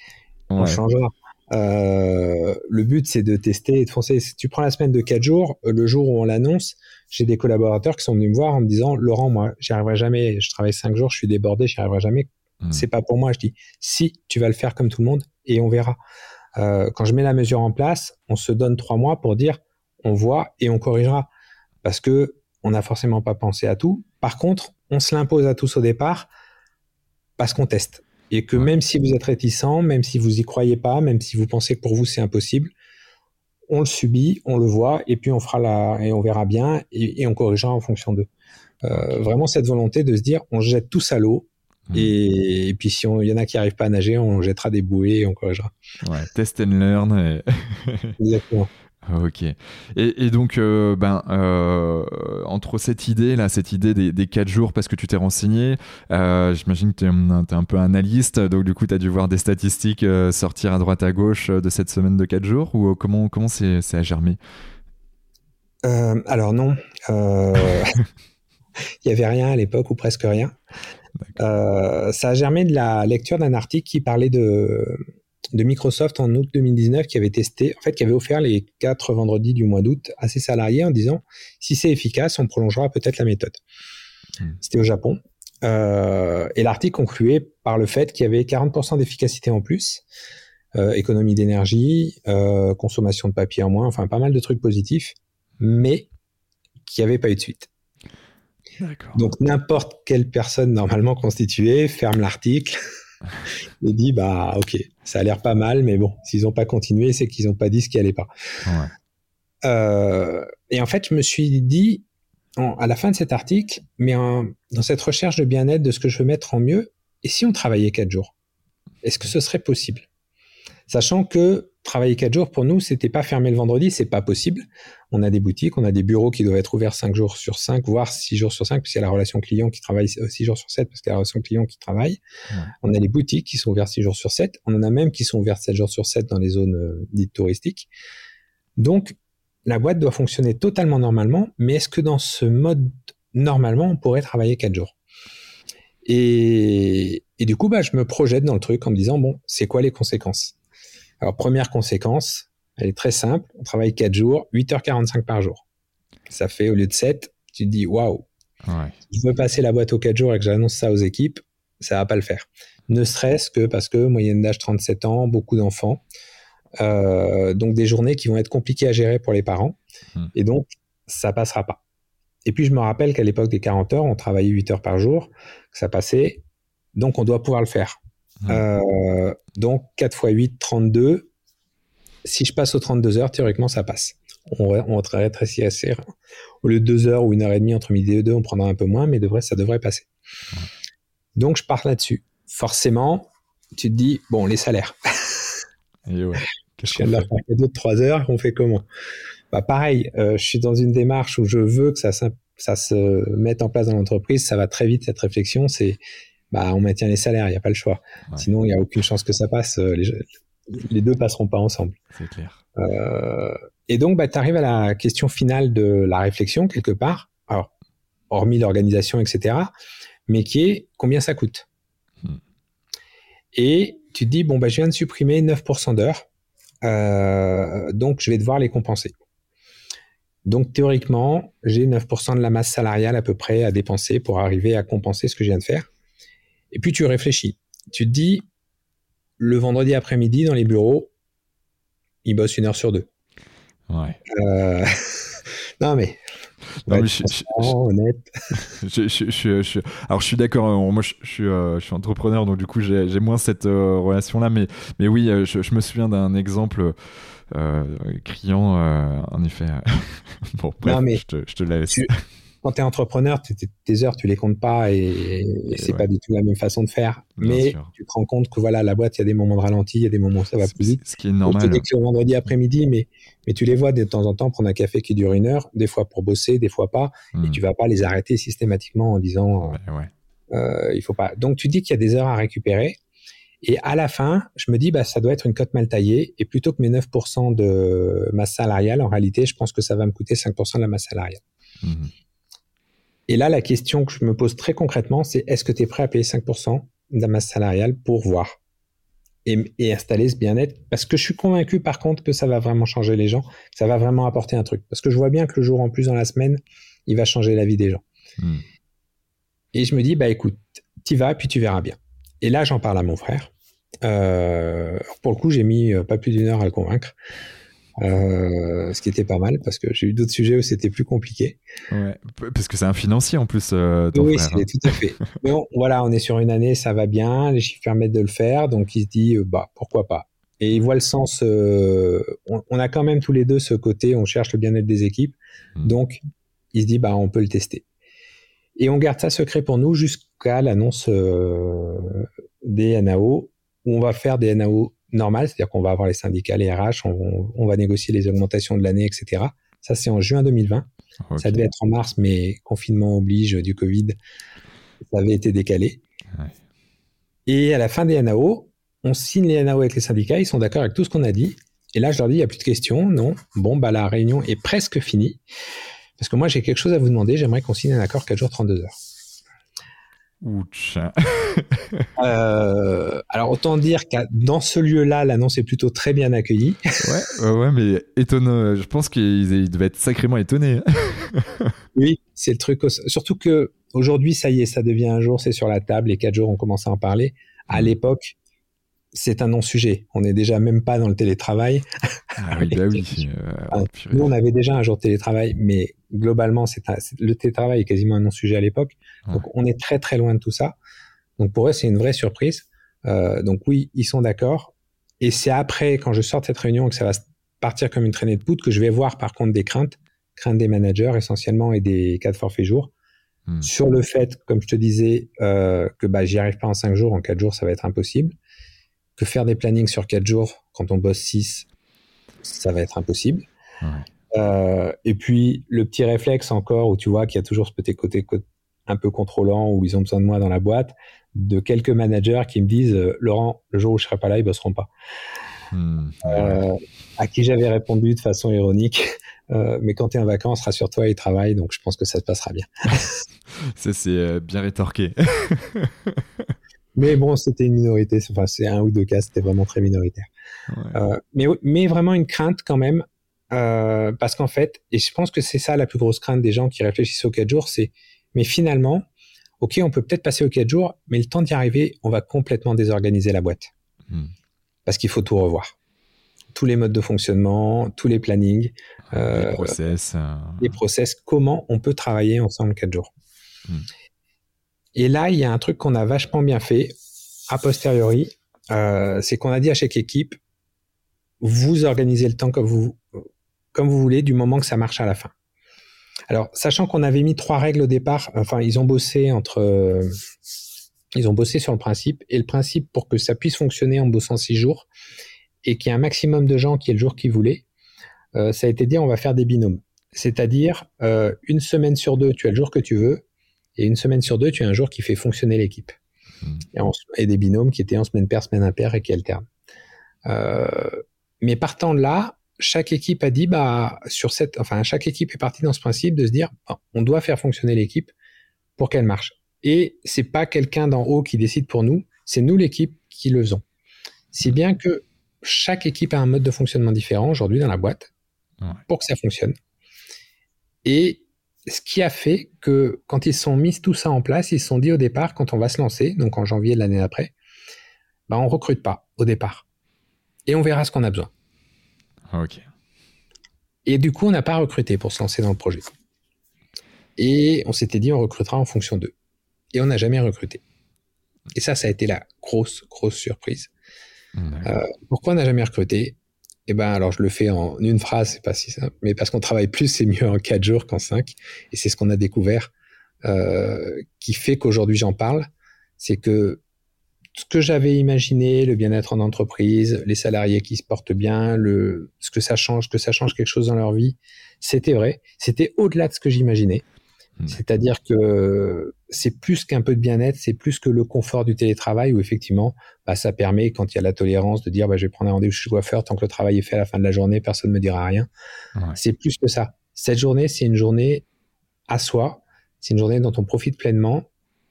on changera. Euh, le but, c'est de tester et de foncer. Si tu prends la semaine de 4 jours, le jour où on l'annonce, j'ai des collaborateurs qui sont venus me voir en me disant Laurent, moi, j'y arriverai jamais. Je travaille 5 jours, je suis débordé, j'y arriverai jamais. Hmm. C'est pas pour moi. Je dis si, tu vas le faire comme tout le monde et on verra. Euh, quand je mets la mesure en place, on se donne 3 mois pour dire on voit et on corrigera. Parce que on n'a forcément pas pensé à tout. Par contre, on se l'impose à tous au départ parce qu'on teste. Et que même si vous êtes réticent, même si vous y croyez pas, même si vous pensez que pour vous c'est impossible, on le subit, on le voit, et puis on fera la, et on verra bien, et, on corrigera en fonction d'eux. Euh, vraiment cette volonté de se dire, on jette tous à l'eau, mmh. et, puis si il y en a qui n'arrivent pas à nager, on jettera des bouées et on corrigera. Ouais, test and learn. Exactement. Ok. Et, donc, euh, ben, euh, entre cette idée là, cette idée des, des 4 jours parce que tu t'es renseigné, euh, j'imagine que tu es, un peu analyste, donc du coup, tu as dû voir des statistiques sortir à droite à gauche de cette semaine de 4 jours, ou comment comment c'est à germer? Alors non, (laughs) il n'y avait rien à l'époque ou presque rien. ça a germé de la lecture d'un article qui parlait de de Microsoft en août 2019 qui avait testé, en fait, qui avait offert les quatre vendredis du mois d'août à ses salariés en disant si c'est efficace, on prolongera peut-être la méthode. Hmm. C'était au Japon. Euh, et l'article concluait par le fait qu'il y avait 40% d'efficacité en plus, euh, économie d'énergie, euh, consommation de papier en moins, enfin pas mal de trucs positifs, mais qui n'y avait pas eu de suite. Donc n'importe quelle personne normalement constituée ferme l'article et dit bah ok, ça a l'air pas mal, mais bon, s'ils n'ont pas continué, c'est qu'ils n'ont pas dit ce qui allait pas. Euh, et en fait, je me suis dit, à la fin de cet article, mais dans cette recherche de bien-être, de ce que je veux mettre en mieux, et si on travaillait quatre jours? Est-ce que ce serait possible? Sachant que travailler quatre jours pour nous, c'était pas fermer le vendredi, c'est pas possible. On a des boutiques, on a des bureaux qui doivent être ouverts cinq jours sur cinq, voire six jours sur cinq, puisqu'il y a la relation client qui travaille six jours sur sept, parce qu'il y a la relation client qui travaille. On a les boutiques qui sont ouvertes six jours sur sept. On en a même qui sont ouvertes sept jours sur sept dans les zones euh, dites touristiques. Donc, la boîte doit fonctionner totalement normalement, mais est-ce que dans ce mode normalement, on pourrait travailler quatre jours? Et, et, du coup, bah, je me projette dans le truc en me disant, bon, c'est quoi les conséquences? Alors, première conséquence, elle est très simple, on travaille 4 jours, 8h45 par jour. Ça fait, au lieu de 7, tu te dis, waouh, ouais. je veux passer la boîte aux 4 jours et que j'annonce ça aux équipes, ça va pas le faire. Ne serait-ce que parce que moyenne d'âge 37 ans, beaucoup d'enfants, euh, donc des journées qui vont être compliquées à gérer pour les parents, hmm. et donc ça passera pas. Et puis je me rappelle qu'à l'époque des 40 heures, on travaillait 8 heures par jour, ça passait, donc on doit pouvoir le faire. Euh, donc 4 x 8, 32. Si je passe aux 32 heures, théoriquement ça passe. On, on rétrécit assez. Au lieu de 2 heures ou 1 heure et demie entre midi et 2, on prendra un peu moins, mais devrait, ça devrait passer. Donc je pars là-dessus. Forcément, tu te dis, bon, les salaires. Et ouais. (laughs) Je viens de leur faire de 3 heures, on fait comment? Bah Pareil, euh, je suis dans une démarche où je veux que ça, ça se mette en place dans l'entreprise. Ça va très vite, cette réflexion. C'est bah, on maintient les salaires, il n'y a pas le choix. Sinon, il n'y a aucune chance que ça passe. Euh, les, les deux passeront pas ensemble. C'est clair. Euh, et donc, bah, tu arrives à la question finale de la réflexion, quelque part. Alors, hormis l'organisation, etc. Mais qui est combien ça coûte? Hmm. Et tu te dis, bon, bah, je viens de supprimer 9% d'heures. Euh, donc, je vais devoir les compenser. Donc, théoriquement, j'ai 9% de la masse salariale à peu près à dépenser pour arriver à compenser ce que je viens de faire. Et puis, tu réfléchis. Tu te dis, le vendredi après-midi, dans les bureaux, ils bossent une heure sur deux. Ouais. Euh, (laughs) non, mais non, mais je, honnête. (laughs) je, alors je suis d'accord. Hein, moi, je, suis, euh, je suis entrepreneur, donc du coup, j'ai moins cette euh, relation-là. Mais, mais oui, je, me souviens d'un exemple criant, en effet. (laughs) bon, bref, mais je, te, laisse quand tu es entrepreneur, tes heures, tu les comptes pas et, c'est pas du tout la même façon de faire. mais tu te rends compte que voilà, la boîte, il y a des moments de ralenti, il y a des moments où ça va plus vite. Ce qui est normal. Que le vendredi après-midi, mais, mais tu les vois de temps en temps prendre un café qui dure une heure, des fois pour bosser, des fois pas, et hmm. tu vas pas les arrêter systématiquement en disant euh, il faut pas. Donc tu dis qu'il y a des heures à récupérer. Et à la fin, je me dis, bah, ça doit être une cote mal taillée. Et plutôt que mes 9% de masse salariale, en réalité, je pense que ça va me coûter 5% de la masse salariale. Hmm. Et là, la question que je me pose très concrètement, c'est est-ce que tu es prêt à payer 5% de la masse salariale pour voir et, installer ce bien-être? Parce que je suis convaincu par contre que ça va vraiment changer les gens, que ça va vraiment apporter un truc. Parce que je vois bien que le jour en plus dans la semaine, il va changer la vie des gens. Hmm. Et je me dis, bah écoute, t'y vas, puis tu verras bien. Et là, j'en parle à mon frère. Euh, pour le coup, j'ai mis euh, pas plus d'une heure à le convaincre. Euh, ce qui était pas mal parce que j'ai eu d'autres sujets où c'était plus compliqué. Ouais, parce que c'est un financier en plus. Euh, ton oui, frère, hein. tout à fait. Mais (laughs) bon, voilà, on est sur une année, ça va bien, les chiffres permettent de le faire, donc il se dit euh, bah pourquoi pas. Et il voit le sens. Euh, on, a quand même tous les deux ce côté, on cherche le bien-être des équipes, hmm. donc il se dit bah on peut le tester. Et on garde ça secret pour nous jusqu'à l'annonce des NAO où on va faire des NAO normal, c'est-à-dire qu'on va avoir les syndicats, les RH, on, va négocier les augmentations de l'année, etc. Ça, c'est en juin 2020. Ça devait être en mars, mais confinement oblige du Covid, ça avait été décalé. Et à la fin des NAO, on signe les NAO avec les syndicats, ils sont d'accord avec tout ce qu'on a dit. Et là, je leur dis, il n'y a plus de questions, non. Bon, bah, la réunion est presque finie. Parce que moi, j'ai quelque chose à vous demander. J'aimerais qu'on signe un accord 4 jours, 32 heures. Ouch. euh, alors autant dire que dans ce lieu-là, l'annonce est plutôt très bien accueillie. ouais, ouais, mais étonnant. Je pense qu'ils devaient être sacrément étonnés. (laughs) oui, c'est le truc. Surtout que aujourd'hui, ça y est, ça devient un jour, c'est sur la table. Les quatre jours, on commence à en parler. À mm. l'époque, c'est un non-sujet. On n'est déjà même pas dans le télétravail. Ah oui, bah oui. Euh, (laughs) nous, on avait déjà un jour de télétravail, mais globalement, c'est le télétravail est quasiment un non-sujet à l'époque. Donc, on est très très loin de tout ça. Donc, pour eux, c'est une vraie surprise. Euh, donc, oui, ils sont d'accord. Et c'est après, quand je sors de cette réunion, que ça va partir comme une traînée de poudre, que je vais voir par contre des craintes. crainte des managers essentiellement et des cas de forfait jour. Hmm. Sur le fait, comme je te disais, euh, que bah, j'y arrive pas en 5 jours, en 4 jours, ça va être impossible. Que faire des plannings sur 4 jours, quand on bosse 6, ça va être impossible. Euh, et puis, le petit réflexe encore, où tu vois qu'il y a toujours ce petit côté un peu contrôlant, où ils ont besoin de moi dans la boîte, de quelques managers qui me disent euh, Laurent, le jour où je serai pas là, ils bosseront pas. Hmm. à qui j'avais répondu de façon ironique (laughs) euh, mais quand tu es en vacances, rassure-toi, il travaille, donc je pense que ça se passera bien. (laughs) ça, c'est bien rétorqué. (laughs) mais bon, c'était une minorité, enfin, c'est un ou deux cas, c'était vraiment très minoritaire. Euh, mais, mais vraiment une crainte quand même, parce qu'en fait, et je pense que c'est ça la plus grosse crainte des gens qui réfléchissent aux 4 jours, c'est, mais finalement, ok, on peut peut-être passer aux 4 jours, mais le temps d'y arriver, on va complètement désorganiser la boîte. Hmm. Parce qu'il faut tout revoir tous les modes de fonctionnement, tous les plannings, les euh, process, euh. les process, comment on peut travailler ensemble quatre jours. Hmm. Et là, il y a un truc qu'on a vachement bien fait a posteriori, euh, c'est qu'on a dit à chaque équipe, vous organisez le temps comme vous, comme vous voulez, du moment que ça marche à la fin. Alors, sachant qu'on avait mis trois règles au départ, enfin, ils ont bossé entre, ils ont bossé sur le principe, et le principe pour que ça puisse fonctionner en bossant six jours, et qu'il y ait un maximum de gens qui aient le jour qu'ils voulaient, euh, ça a été dit on va faire des binômes. C'est-à-dire, euh, une semaine sur deux, tu as le jour que tu veux, et une semaine sur deux, tu as un jour qui fait fonctionner l'équipe. Hmm. Et, des binômes qui étaient en semaine paire, semaine impaire et qui alternent. Euh, mais partant de là, chaque équipe a dit, bah, sur cette, enfin, chaque équipe est partie dans ce principe de se dire, on doit faire fonctionner l'équipe pour qu'elle marche. Et c'est pas quelqu'un d'en haut qui décide pour nous, c'est nous l'équipe qui le faisons. Si bien que chaque équipe a un mode de fonctionnement différent aujourd'hui dans la boîte pour que ça fonctionne. Et ce qui a fait que quand ils sont mis tout ça en place, ils se sont dit au départ, quand on va se lancer, donc en janvier de l'année d'après, bah on recrute pas au départ. Et on verra ce qu'on a besoin. Ok. Et du coup, on n'a pas recruté pour se lancer dans le projet. Et on s'était dit, on recrutera en fonction d'eux. Et on n'a jamais recruté. Et ça, ça a été la grosse, grosse surprise. Euh, pourquoi on n'a jamais recruté? Eh ben, alors je le fais en une phrase, c'est pas si simple, mais parce qu'on travaille plus, c'est mieux en quatre jours qu'en cinq, et c'est ce qu'on a découvert, euh, qui fait qu'aujourd'hui j'en parle, c'est que ce que j'avais imaginé, le bien-être en entreprise, les salariés qui se portent bien, le, ce que ça change, que ça change quelque chose dans leur vie, c'était vrai. C'était au-delà de ce que j'imaginais. Hmm. C'est-à-dire que c'est plus qu'un peu de bien-être, c'est plus que le confort du télétravail où effectivement, bah, ça permet, quand il y a la tolérance, de dire bah, je vais prendre un rendez-vous chez le coiffeur, tant que le travail est fait à la fin de la journée, personne ne me dira rien. C'est plus que ça. Cette journée, c'est une journée à soi, c'est une journée dont on profite pleinement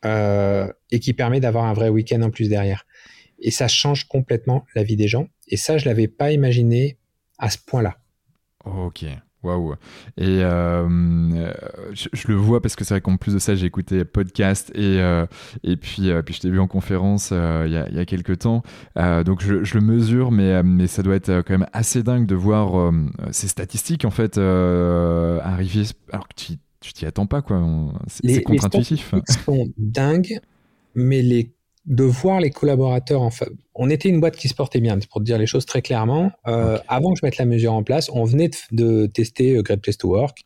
euh, et qui permet d'avoir un vrai week-end en plus derrière. Et ça change complètement la vie des gens. Et ça, je l'avais pas imaginé à ce point-là. Ok. Waouh. Et euh, je, le vois parce que c'est vrai qu'en plus de ça, j'ai écouté podcast et, euh, et puis, euh, puis je t'ai vu en conférence il y, a, y, a, quelques temps. donc je, je, le mesure, mais, mais ça doit être quand même assez dingue de voir ces statistiques en fait arriver alors que tu t'y attends pas quoi. C'est contre-intuitif. Sont dingues, mais les de voir les collaborateurs en On était une boîte qui se portait bien, pour te dire les choses très clairement. Euh, avant que je mette la mesure en place, on venait de, tester euh, Great Place to Work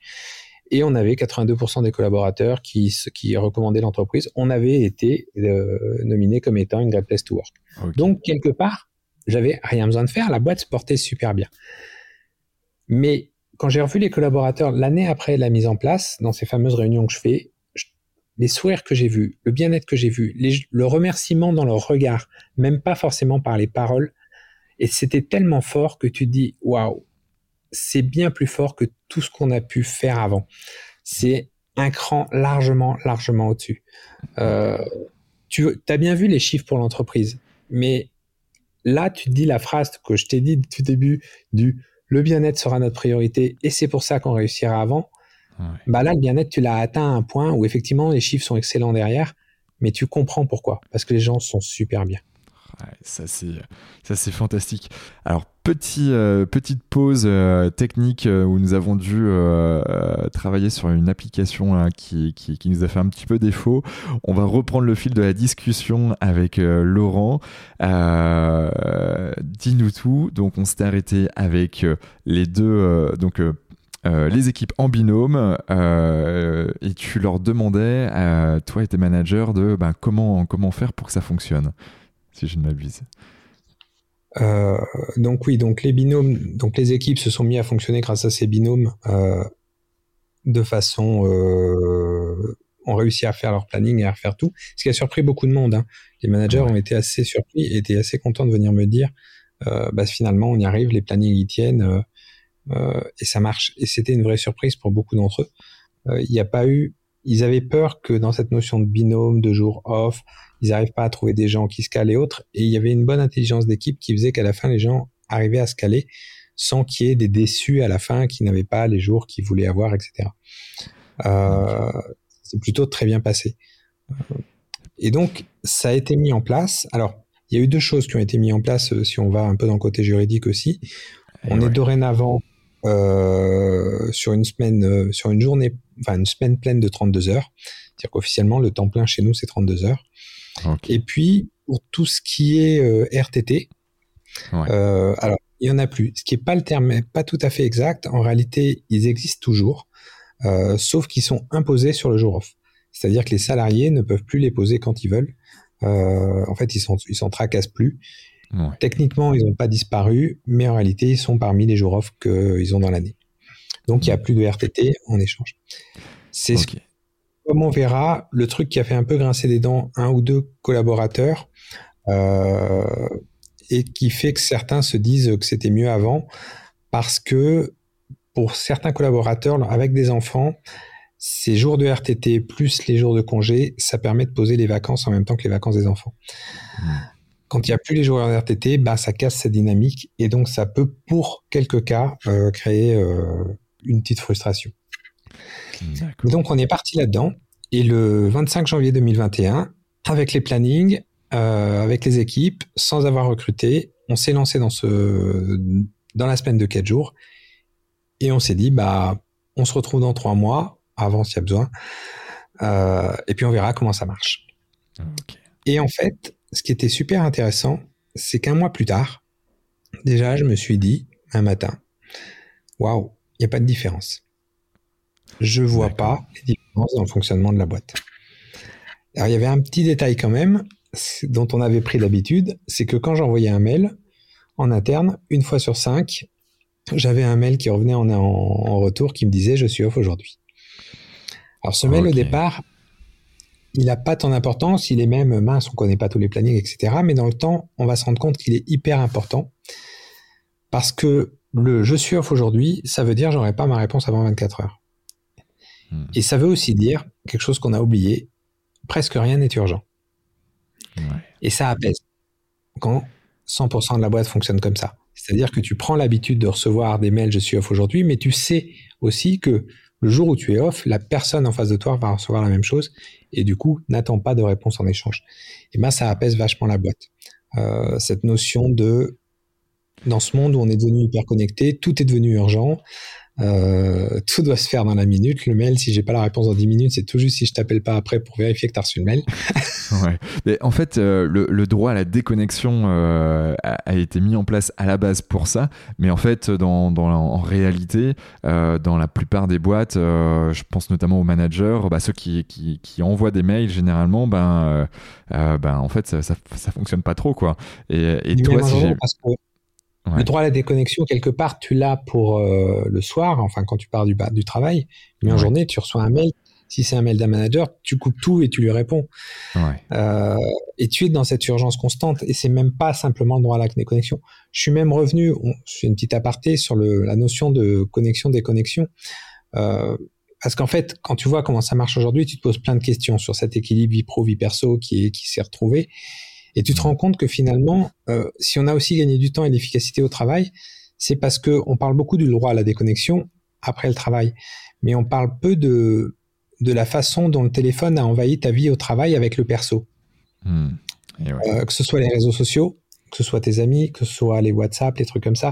et on avait 82% des collaborateurs qui, qui recommandaient l'entreprise. On avait été euh, nominé comme étant une Great Place to Work. Donc, quelque part, j'avais rien besoin de faire. La boîte se portait super bien. Mais quand j'ai revu les collaborateurs l'année après la mise en place, dans ces fameuses réunions que je fais, les sourires que j'ai vus, le bien-être que j'ai vu, le remerciement dans leur regard, même pas forcément par les paroles. Et c'était tellement fort que tu dis, waouh, c'est bien plus fort que tout ce qu'on a pu faire avant. C'est un cran largement, largement au-dessus. Euh, tu as bien vu les chiffres pour l'entreprise, mais là, tu dis la phrase que je t'ai dit tout début du le bien-être sera notre priorité et c'est pour ça qu'on réussira avant. Bah là, le bien-être, tu l'as atteint à un point où effectivement les chiffres sont excellents derrière, mais tu comprends pourquoi. Parce que les gens sont super bien. ça c'est fantastique. Alors petit, euh, petite pause euh, technique euh, où nous avons dû travailler sur une application qui, qui, qui, nous a fait un petit peu défaut. On va reprendre le fil de la discussion avec Laurent. Dis-nous tout. Donc on s'est arrêté avec les deux donc les équipes en binôme et tu leur demandais, toi et tes managers, de ben, comment, comment faire pour que ça fonctionne, si je ne m'abuse. donc oui, donc les binômes, donc les équipes se sont mis à fonctionner grâce à ces binômes de façon ont réussi à faire leur planning et à refaire tout, ce qui a surpris beaucoup de monde. Hein. Les managers ont été assez surpris et étaient assez contents de venir me dire, euh, bah, finalement, on y arrive, les plannings y tiennent euh, euh, et ça marche. Et c'était une vraie surprise pour beaucoup d'entre eux. Il n'y a pas eu, ils avaient peur que dans cette notion de binôme, de jour off, ils n'arrivent pas à trouver des gens qui se calent et autres. Et il y avait une bonne intelligence d'équipe qui faisait qu'à la fin, les gens arrivaient à se caler sans qu'il y ait des déçus à la fin qui n'avaient pas les jours qu'ils voulaient avoir, etc. Euh, c'est plutôt très bien passé. Et donc, ça a été mis en place. Alors, il y a eu deux choses qui ont été mises en place, euh, si on va un peu dans le côté juridique aussi. on est dorénavant euh, sur une semaine, euh, sur une journée, enfin une semaine pleine de 32 heures. C'est-à-dire qu'officiellement, le temps plein chez nous, c'est 32 heures. Et puis, pour tout ce qui est RTT, alors, il n'y en a plus. Ce qui n'est pas le terme, pas tout à fait exact. En réalité, ils existent toujours. Euh, sauf qu'ils sont imposés sur le jour off. C'est-à-dire que les salariés ne peuvent plus les poser quand ils veulent. Euh, en fait, ils s'en ils s'en tracassent plus. Techniquement, ils n'ont pas disparu, mais en réalité, ils sont parmi les jours off qu'ils ont dans l'année. Donc, il n'y a plus de RTT en échange. C'est ce comme on verra, le truc qui a fait un peu grincer des dents un ou deux collaborateurs euh, et qui fait que certains se disent que c'était mieux avant parce que pour certains collaborateurs avec des enfants, ces jours de RTT plus les jours de congé, ça permet de poser les vacances en même temps que les vacances des enfants. Hmm. Quand il n'y a plus les jours de RTT, bah, ça casse cette dynamique et donc ça peut, pour quelques cas, euh, créer euh, une petite frustration. Donc on est parti là-dedans. Et le 25 janvier 2021, avec les plannings, euh, avec les équipes, sans avoir recruté, on s'est lancé dans ce dans la semaine de 4 jours. Et on s'est dit, bah, on se retrouve dans trois mois, avant s'il y a besoin, euh, et puis on verra comment ça marche. Et en fait, ce qui était super intéressant, c'est qu'un mois plus tard, déjà, je me suis dit, un matin, waouh, il n'y a pas de différence. Je vois pas les différences dans le fonctionnement de la boîte. Alors, il y avait un petit détail quand même, dont on avait pris l'habitude, c'est que quand j'envoyais un mail en interne, une fois sur cinq, j'avais un mail qui revenait en, en, retour qui me disait je suis off aujourd'hui. Alors ce mail au départ, il n'a pas tant d'importance, il est même mince, on connaît pas tous les plannings, etc. Mais dans le temps, on va se rendre compte qu'il est hyper important parce que le je suis off aujourd'hui, ça veut dire j'aurai pas ma réponse avant 24 heures. Hmm. Et ça veut aussi dire quelque chose qu'on a oublié, presque rien n'est urgent. Et ça apaise quand 100% de la boîte fonctionne comme ça. C'est-à-dire que tu prends l'habitude de recevoir des mails, je suis off aujourd'hui, mais tu sais aussi que le jour où tu es off, la personne en face de toi va recevoir la même chose et du coup, n'attends pas de réponse en échange. Et ben, ça apaise vachement la boîte. Euh, cette notion de, dans ce monde où on est devenu hyper connecté, tout est devenu urgent. Euh, tout doit se faire dans la minute. Le mail, si j'ai pas la réponse dans 10 minutes, c'est tout juste si je t'appelle pas après pour vérifier que tu as reçu le mail. (laughs) ouais. Mais en fait, euh, le, droit à la déconnexion euh, a, été mis en place à la base pour ça. Mais en fait, dans, dans en réalité, dans la plupart des boîtes, je pense notamment aux managers, bah, ceux qui, qui, qui, envoient des mails généralement, ben, ben en fait, ça, ça, fonctionne pas trop. Quoi. Et, et toi, si j'ai. Le droit à la déconnexion, quelque part, tu l'as pour euh, le soir, enfin quand tu pars du, du travail, mais en journée, tu reçois un mail. Si c'est un mail d'un manager, tu coupes tout et tu lui réponds. Euh, et tu es dans cette urgence constante. Et c'est même pas simplement le droit à la déconnexion. Je suis même revenu, on, je fais une petite aparté sur le, la notion de connexion-déconnexion. Euh, parce qu'en fait, quand tu vois comment ça marche aujourd'hui, tu te poses plein de questions sur cet équilibre vie pro, vie perso qui, qui s'est retrouvé. Et tu te rends compte que finalement, euh, si on a aussi gagné du temps et de l'efficacité au travail, c'est parce que on parle beaucoup du droit à la déconnexion après le travail, mais on parle peu de de la façon dont le téléphone a envahi ta vie au travail avec le perso. Hmm. Euh, que ce soit les réseaux sociaux, que ce soit tes amis, que ce soit les WhatsApp, les trucs comme ça,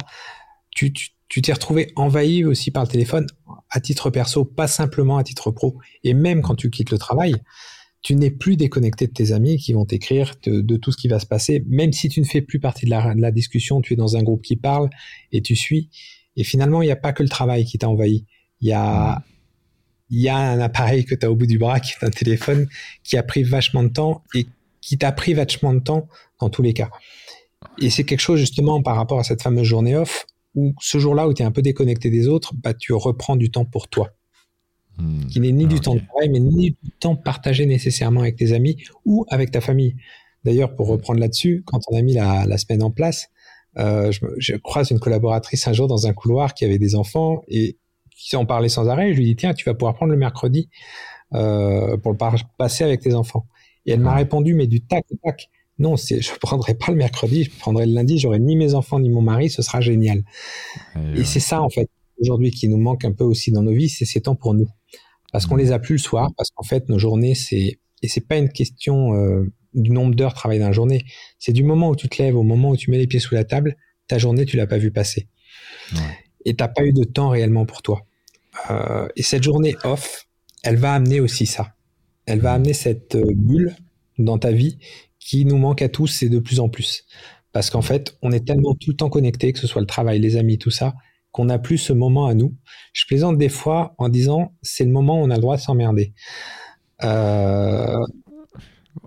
tu tu t'es retrouvé envahi aussi par le téléphone à titre perso, pas simplement à titre pro. Et même quand tu quittes le travail, tu n'es plus déconnecté de tes amis qui vont t'écrire de, tout ce qui va se passer, même si tu ne fais plus partie de la, discussion, tu es dans un groupe qui parle et tu suis. Et finalement, il n'y a pas que le travail qui t'a envahi. Il y a, il y a un appareil que tu as au bout du bras qui est un téléphone qui a pris vachement de temps et qui t'a pris vachement de temps dans tous les cas. Et c'est quelque chose justement par rapport à cette fameuse journée off où ce jour-là où tu es un peu déconnecté des autres, bah, tu reprends du temps pour toi. Hmm. Qui n'est ni du temps de travail, mais ni du temps partagé nécessairement avec tes amis ou avec ta famille. D'ailleurs, pour reprendre là-dessus, quand on a mis la, la semaine en place, euh, je, je, croise une collaboratrice un jour dans un couloir qui avait des enfants et qui en parlait sans arrêt. Je lui dis tiens, tu vas pouvoir prendre le mercredi euh, pour le passer avec tes enfants. Et elle m'a répondu mais du tac au tac. Non, je prendrai pas le mercredi, je prendrai le lundi. J'aurai ni mes enfants ni mon mari, ce sera génial. Et, c'est ça en fait aujourd'hui qui nous manque un peu aussi dans nos vies, c'est ces temps pour nous, parce qu'on les a plus le soir, parce qu'en fait nos journées c'est et c'est pas une question euh, du nombre d'heures travaillées dans la journée. C'est du moment où tu te lèves au moment où tu mets les pieds sous la table, ta journée, tu l'as pas vu passer. Ouais. Et t'as pas eu de temps réellement pour toi. Euh, et cette journée off, elle va amener aussi ça. Elle va amener cette euh, bulle dans ta vie qui nous manque à tous et de plus en plus. Parce qu'en fait, on est tellement tout le temps connecté, que ce soit le travail, les amis, tout ça, qu'on n'a plus ce moment à nous. Je plaisante des fois en disant, c'est le moment où on a le droit de s'emmerder. Euh,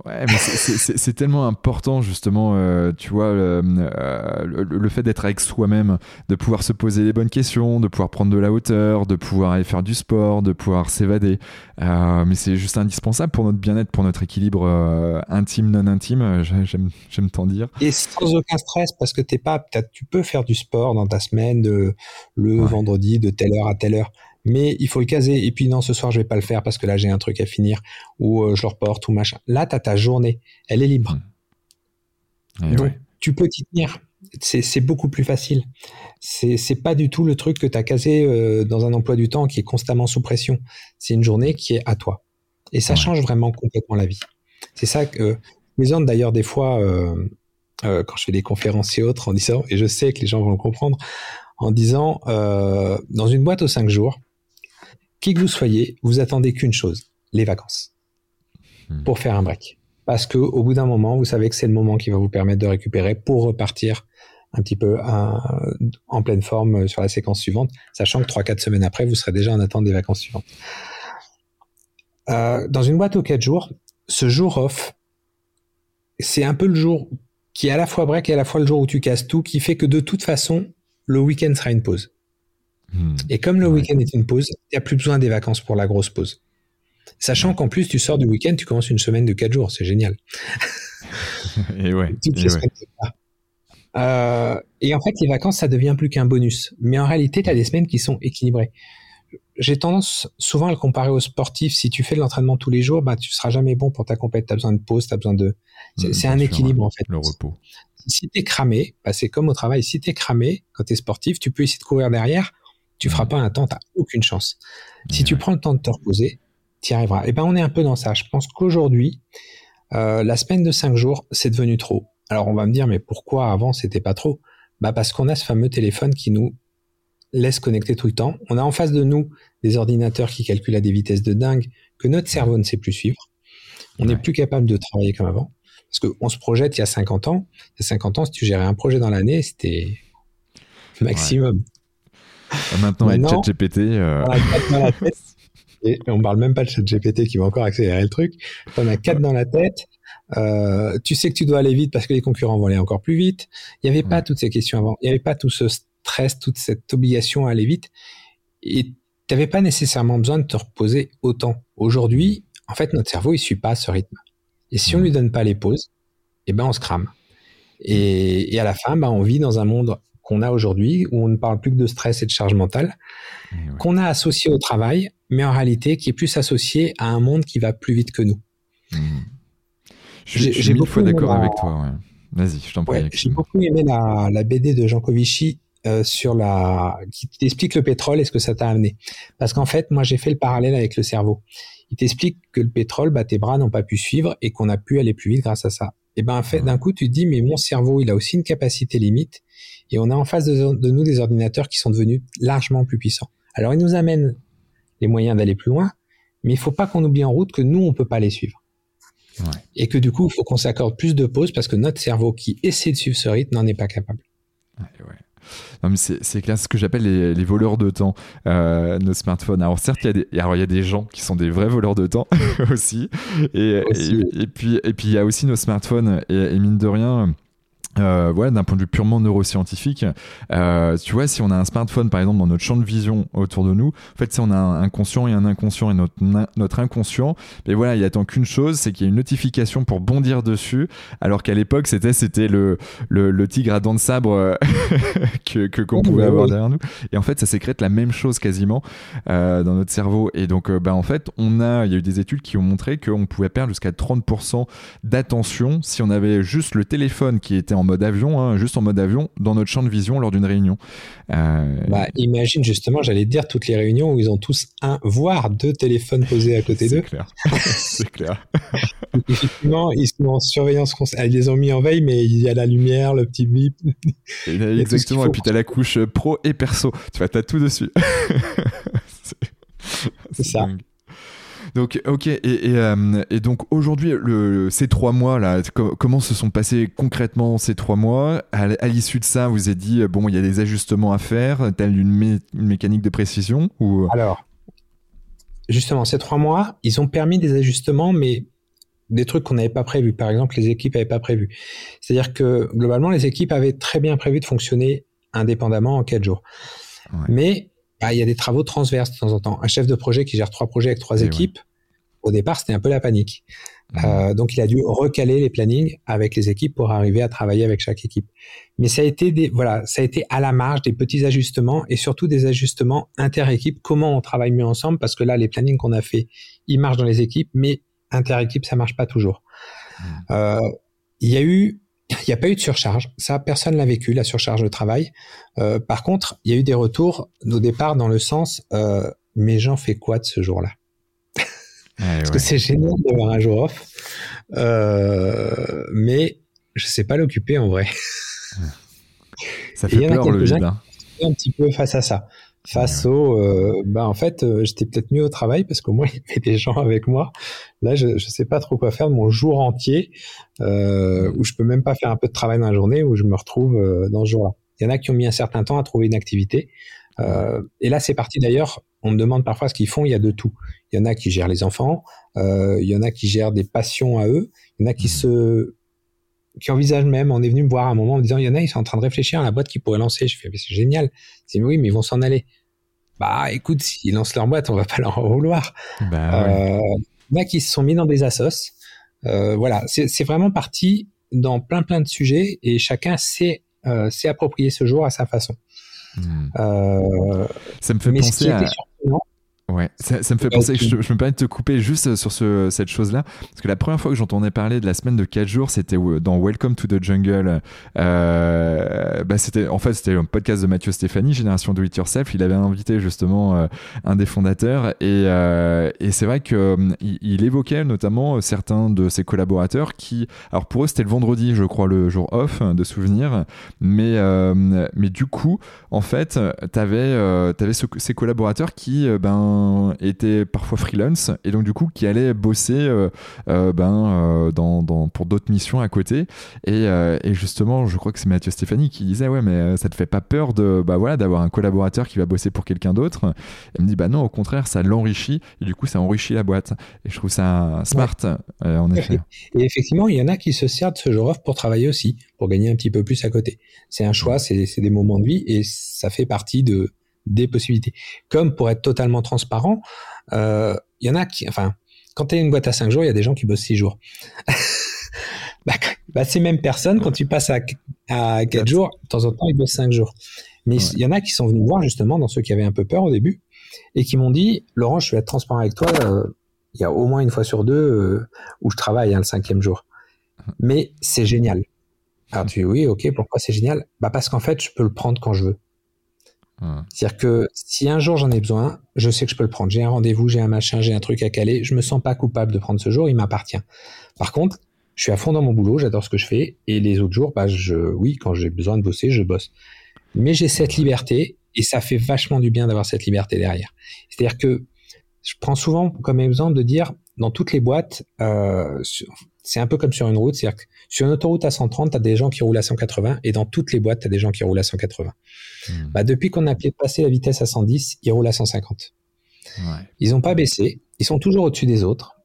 Ouais, mais c'est tellement important justement, euh, tu vois, euh, le, fait d'être avec soi-même, de pouvoir se poser les bonnes questions, de pouvoir prendre de la hauteur, de pouvoir aller faire du sport, de pouvoir s'évader. Euh, mais c'est juste indispensable pour notre bien-être, pour notre équilibre intime, non intime, j'aime tant dire. Et sans aucun stress, parce que t'es pas, tu peux faire du sport dans ta semaine, de, le vendredi, de telle heure à telle heure mais il faut le caser. Et puis non, ce soir, je vais pas le faire parce que là, j'ai un truc à finir ou euh, je le reporte ou machin. Là, tu as ta journée, elle est libre. Mmh. Donc, tu peux t'y tenir. C'est beaucoup plus facile. C'est pas du tout le truc que tu as casé euh, dans un emploi du temps qui est constamment sous pression. C'est une journée qui est à toi. Et ça change vraiment complètement la vie. C'est ça que mes hommes, d'ailleurs, des fois, euh, quand je fais des conférences et autres, en disant, et je sais que les gens vont le comprendre, en disant, dans une boîte aux cinq jours, qui que vous soyez, vous attendez qu'une chose, les vacances, hmm. pour faire un break. Parce que au bout d'un moment, vous savez que c'est le moment qui va vous permettre de récupérer pour repartir un petit peu en pleine forme sur la séquence suivante, sachant que 3-4 semaines après, vous serez déjà en attente des vacances suivantes. Euh, dans une boîte aux 4 jours, ce jour off, c'est un peu le jour qui est à la fois break et à la fois le jour où tu casses tout, qui fait que de toute façon, le week-end sera une pause. Et comme le week-end est une pause, il n'y a plus besoin des vacances pour la grosse pause. Sachant qu'en plus, tu sors du week-end, tu commences une semaine de 4 jours, c'est génial. (laughs) et ouais. Euh, et, en fait, les vacances, ça devient plus qu'un bonus. Mais en réalité, tu as des semaines qui sont équilibrées. J'ai tendance souvent à le comparer aux sportifs. Si tu fais de l'entraînement tous les jours, bah, tu seras jamais bon pour ta compète. Tu as besoin de pause, tu as besoin de. C'est hmm, un équilibre, en fait. Le repos. Si tu es cramé, bah, c'est comme au travail. Si tu es cramé, quand tu es sportif, tu peux essayer de courir derrière tu feras pas un temps, tu aucune chance. Si tu prends le temps de te reposer, tu y arriveras. Et eh ben on est un peu dans ça. Je pense qu'aujourd'hui, euh, la semaine de 5 jours, c'est devenu trop. Alors on va me dire, mais pourquoi avant c'était pas trop? Bah parce qu'on a ce fameux téléphone qui nous laisse connecter tout le temps. On a en face de nous des ordinateurs qui calculent à des vitesses de dingue que notre cerveau ne sait plus suivre. On n'est plus capable de travailler comme avant. Parce qu'on se projette il y a 50 ans. Il y a 50 ans, si tu gérais un projet dans l'année, c'était maximum. Maintenant, avec ChatGPT. Euh... Et on parle même pas de ChatGPT qui va encore accélérer le truc. On a quatre dans la tête. Euh, tu sais que tu dois aller vite parce que les concurrents vont aller encore plus vite. Il n'y avait pas toutes ces questions avant. Il n'y avait pas tout ce stress, toute cette obligation à aller vite. Et tu n'avais pas nécessairement besoin de te reposer autant. Aujourd'hui, en fait, notre cerveau, il suit pas ce rythme. Et si on lui donne pas les pauses, eh ben, on se crame. Et, et à la fin, ben, on vit dans un monde qu'on a aujourd'hui, où on ne parle plus que de stress et de charge mentale, eh qu'on a associé au travail, mais en réalité qui est plus associé à un monde qui va plus vite que nous. Mmh. J'ai beaucoup fois d'accord avec toi. Vas-y, je t'en prie. J'ai beaucoup aimé la, BD de Jean Covici euh, sur la qui t'explique le pétrole et ce que ça t'a amené. Parce qu'en fait, moi, j'ai fait le parallèle avec le cerveau. Il t'explique que le pétrole, bah, tes bras n'ont pas pu suivre et qu'on a pu aller plus vite grâce à ça. Et ben, en fait, d'un coup, tu te dis, mais mon cerveau, il a aussi une capacité limite et on a en face de, nous des ordinateurs qui sont devenus largement plus puissants. Alors, ils nous amènent les moyens d'aller plus loin, mais il faut pas qu'on oublie en route que nous, on peut pas les suivre. Et que du coup, il faut qu'on s'accorde plus de pauses parce que notre cerveau qui essaie de suivre ce rythme n'en est pas capable. c'est clair, ce que j'appelle les, voleurs de temps, euh, nos smartphones. Alors certes, il y, a des, il y a des gens qui sont des vrais voleurs de temps (laughs) aussi. Et, et, puis, et puis il y a aussi nos smartphones. et mine de rien, euh, ouais, d'un point de vue purement neuroscientifique, euh, tu vois, si on a un smartphone par exemple dans notre champ de vision autour de nous, en fait, si on a un conscient et un inconscient et notre, notre inconscient, mais voilà, il attend qu'une chose, c'est qu'il y ait une notification pour bondir dessus, alors qu'à l'époque c'était c'était le, le, le, tigre à dents de sabre euh, (laughs) que qu'on pouvait avoir derrière nous. Et en fait, ça sécrète la même chose quasiment euh, dans notre cerveau. Et donc, euh, bah en fait, on a, il y a eu des études qui ont montré qu'on pouvait perdre jusqu'à 30% d'attention si on avait juste le téléphone qui était en mode avion, hein, juste en mode avion, dans notre champ de vision lors d'une réunion. Euh, bah, imagine justement, j'allais dire toutes les réunions où ils ont tous un, voire deux téléphones posés à côté d'eux. (laughs) C'est clair. C'est clair. (laughs) Effectivement, ils sont en surveillance. Ils les ont mis en veille, mais il y a la lumière, le petit bip. (laughs) exactement. Et puis tu as la couche pro et perso. Tu vois, tu as tout dessus. C'est ça. Donc, ok, et, euh, et, donc aujourd'hui, le, ces trois mois là, comment se sont passés concrètement ces trois mois? À, l'issue de ça, vous avez dit bon, il y a des ajustements à faire, telle une, une mécanique de précision ou Alors, justement, ces trois mois, ils ont permis des ajustements, mais des trucs qu'on n'avait pas prévus. Par exemple, les équipes n'avaient pas prévu. C'est-à-dire que globalement, les équipes avaient très bien prévu de fonctionner indépendamment en quatre jours. Mais bah, il y a des travaux transverses de temps en temps. Un chef de projet qui gère trois projets avec trois équipes, au départ, c'était un peu la panique. Mmh. Euh, donc, il a dû recaler les plannings avec les équipes pour arriver à travailler avec chaque équipe. Mais ça a été des, voilà, ça a été à la marge des petits ajustements et surtout des ajustements inter-équipes. Comment on travaille mieux ensemble? Parce que là, les plannings qu'on a fait, ils marchent dans les équipes, mais inter-équipe, ça marche pas toujours. Mmh. Euh, il y a eu il n'y a pas eu de surcharge. Ça, personne l'a vécu, la surcharge de travail. Euh, par contre, il y a eu des retours au départ dans le sens, euh, mais j'en fais quoi de ce jour-là? (laughs) Parce que c'est génial d'avoir un jour off, euh, mais je sais pas l'occuper en vrai. Ça fait peur le vide. Hein. Un petit peu face à ça face au euh, bah en fait euh, j'étais peut-être mieux au travail parce qu'au moins (laughs) il y avait des gens avec moi. Là je je sais pas trop quoi faire de mon jour entier euh, où je peux même pas faire un peu de travail dans la journée où je me retrouve euh, dans ce jour-là. Il y en a qui ont mis un certain temps à trouver une activité et là c'est parti. D'ailleurs on me demande parfois ce qu'ils font il y a de tout. Il y en a qui gèrent les enfants il y en a qui gèrent des passions à eux il y en a qui mmh. se qui envisagent même, on est venu me voir à un moment en me disant, il y en a, ils sont en train de réfléchir à la boîte qu'ils pourraient lancer. Je fais, c'est génial. C'est oui, mais ils vont s'en aller. Bah, écoute, s'ils lancent leur boîte, on va pas (laughs) leur en vouloir. Bah, euh, il y en a qui se sont mis dans des assos. Euh, voilà, c'est vraiment parti dans plein plein de sujets et chacun s'est euh, approprié ce jour à sa façon. Hmm. Euh, ça me fait penser à... Ouais, ça, me fait penser, je, je, me permets de te couper juste sur ce, cette chose-là, parce que la première fois que j'entendais parler de la semaine de 4 jours, c'était dans Welcome to the Jungle. Euh, bah c'était, en fait, c'était un podcast de Mathieu Stéphanie, Génération Do It Yourself. Il avait invité justement euh, un des fondateurs, et, euh, et c'est vrai qu'il euh, il évoquait notamment certains de ses collaborateurs qui, alors pour eux, c'était le vendredi, je crois, le jour off de souvenir, mais, mais du coup, en fait, t'avais, avais ces collaborateurs qui, ben, était parfois freelance et donc du coup qui allait bosser euh, euh, ben, euh, dans, dans, pour d'autres missions à côté. Et, et, justement, je crois que c'est Mathieu Stéphanie qui disait ouais mais ça te fait pas peur de bah voilà d'avoir un collaborateur qui va bosser pour quelqu'un d'autre? Elle me dit bah non au contraire ça l'enrichit et du coup ça enrichit la boîte. Et je trouve ça smart en effet. Et effectivement il y en a qui se servent de ce genre off pour travailler aussi pour gagner un petit peu plus à côté. C'est un choix, c'est des moments de vie et ça fait partie de des possibilités. Comme pour être totalement transparent, il euh, y en a qui, enfin, quand tu as une boîte à 5 jours, il y a des gens qui bossent 6 jours. (laughs) bah, bah, ces mêmes personnes, quand tu passes à, à 4 jours, de temps en temps, ils bossent 5 jours. Mais il y en a qui sont venus voir justement dans ceux qui avaient un peu peur au début et qui m'ont dit, Laurent, je vais être transparent avec toi, euh, il y a au moins une fois sur deux euh, où je travaille hein, le cinquième jour. Mais c'est génial. Alors tu dis oui, ok, pourquoi c'est génial? Bah parce qu'en fait, je peux le prendre quand je veux. C'est-à-dire que si un jour j'en ai besoin, je sais que je peux le prendre. J'ai un rendez-vous, j'ai un machin, j'ai un truc à caler. Je me sens pas coupable de prendre ce jour, il m'appartient. Par contre, je suis à fond dans mon boulot, j'adore ce que je fais. Et les autres jours, bah, je, oui, quand j'ai besoin de bosser, je bosse. Mais j'ai cette liberté et ça fait vachement du bien d'avoir cette liberté derrière. C'est-à-dire que je prends souvent comme exemple de dire, dans toutes les boîtes, euh, c'est un peu comme sur une route. C'est-à-dire que sur une autoroute à 130, tu as des gens qui roulent à 180 et dans toutes les boîtes, tu as des gens qui roulent à 180. Hmm. Bah, depuis qu'on a passé la vitesse à 110, ils roulent à 150. Ouais. Ils n'ont pas baissé. Ils sont toujours au-dessus des autres.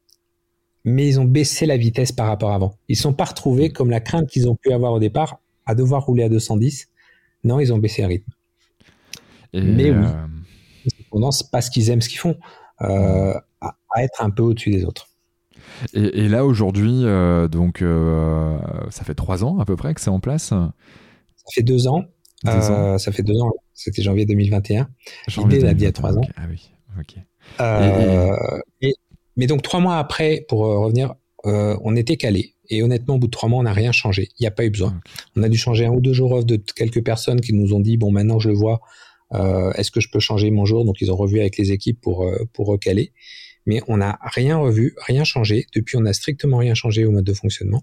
Mais ils ont baissé la vitesse par rapport à avant. Ils ne sont pas retrouvés comme la crainte qu'ils ont pu avoir au départ à devoir rouler à 210. Non, ils ont baissé le rythme. mais oui, euh... tendance parce qu'ils aiment ce qu'ils font, euh, à, être un peu au-dessus des autres. Et, là aujourd'hui, euh, donc euh, ça fait trois ans à peu près que c'est en place. Ça fait deux ans. Euh, ça fait deux ans. C'était janvier 2021. Janvier L'idée il y a trois ans. Ah oui. Ok. mais donc trois mois après, pour revenir, on était calé. Et honnêtement, au bout de trois mois, on n'a rien changé. Il n'y a pas eu besoin. On a dû changer un ou deux jours off de quelques personnes qui nous ont dit bon, maintenant je le vois. Est-ce que je peux changer mon jour? Donc ils ont revu avec les équipes pour pour recaler mais on n'a rien revu, rien changé. Depuis, on n'a strictement rien changé au mode de fonctionnement.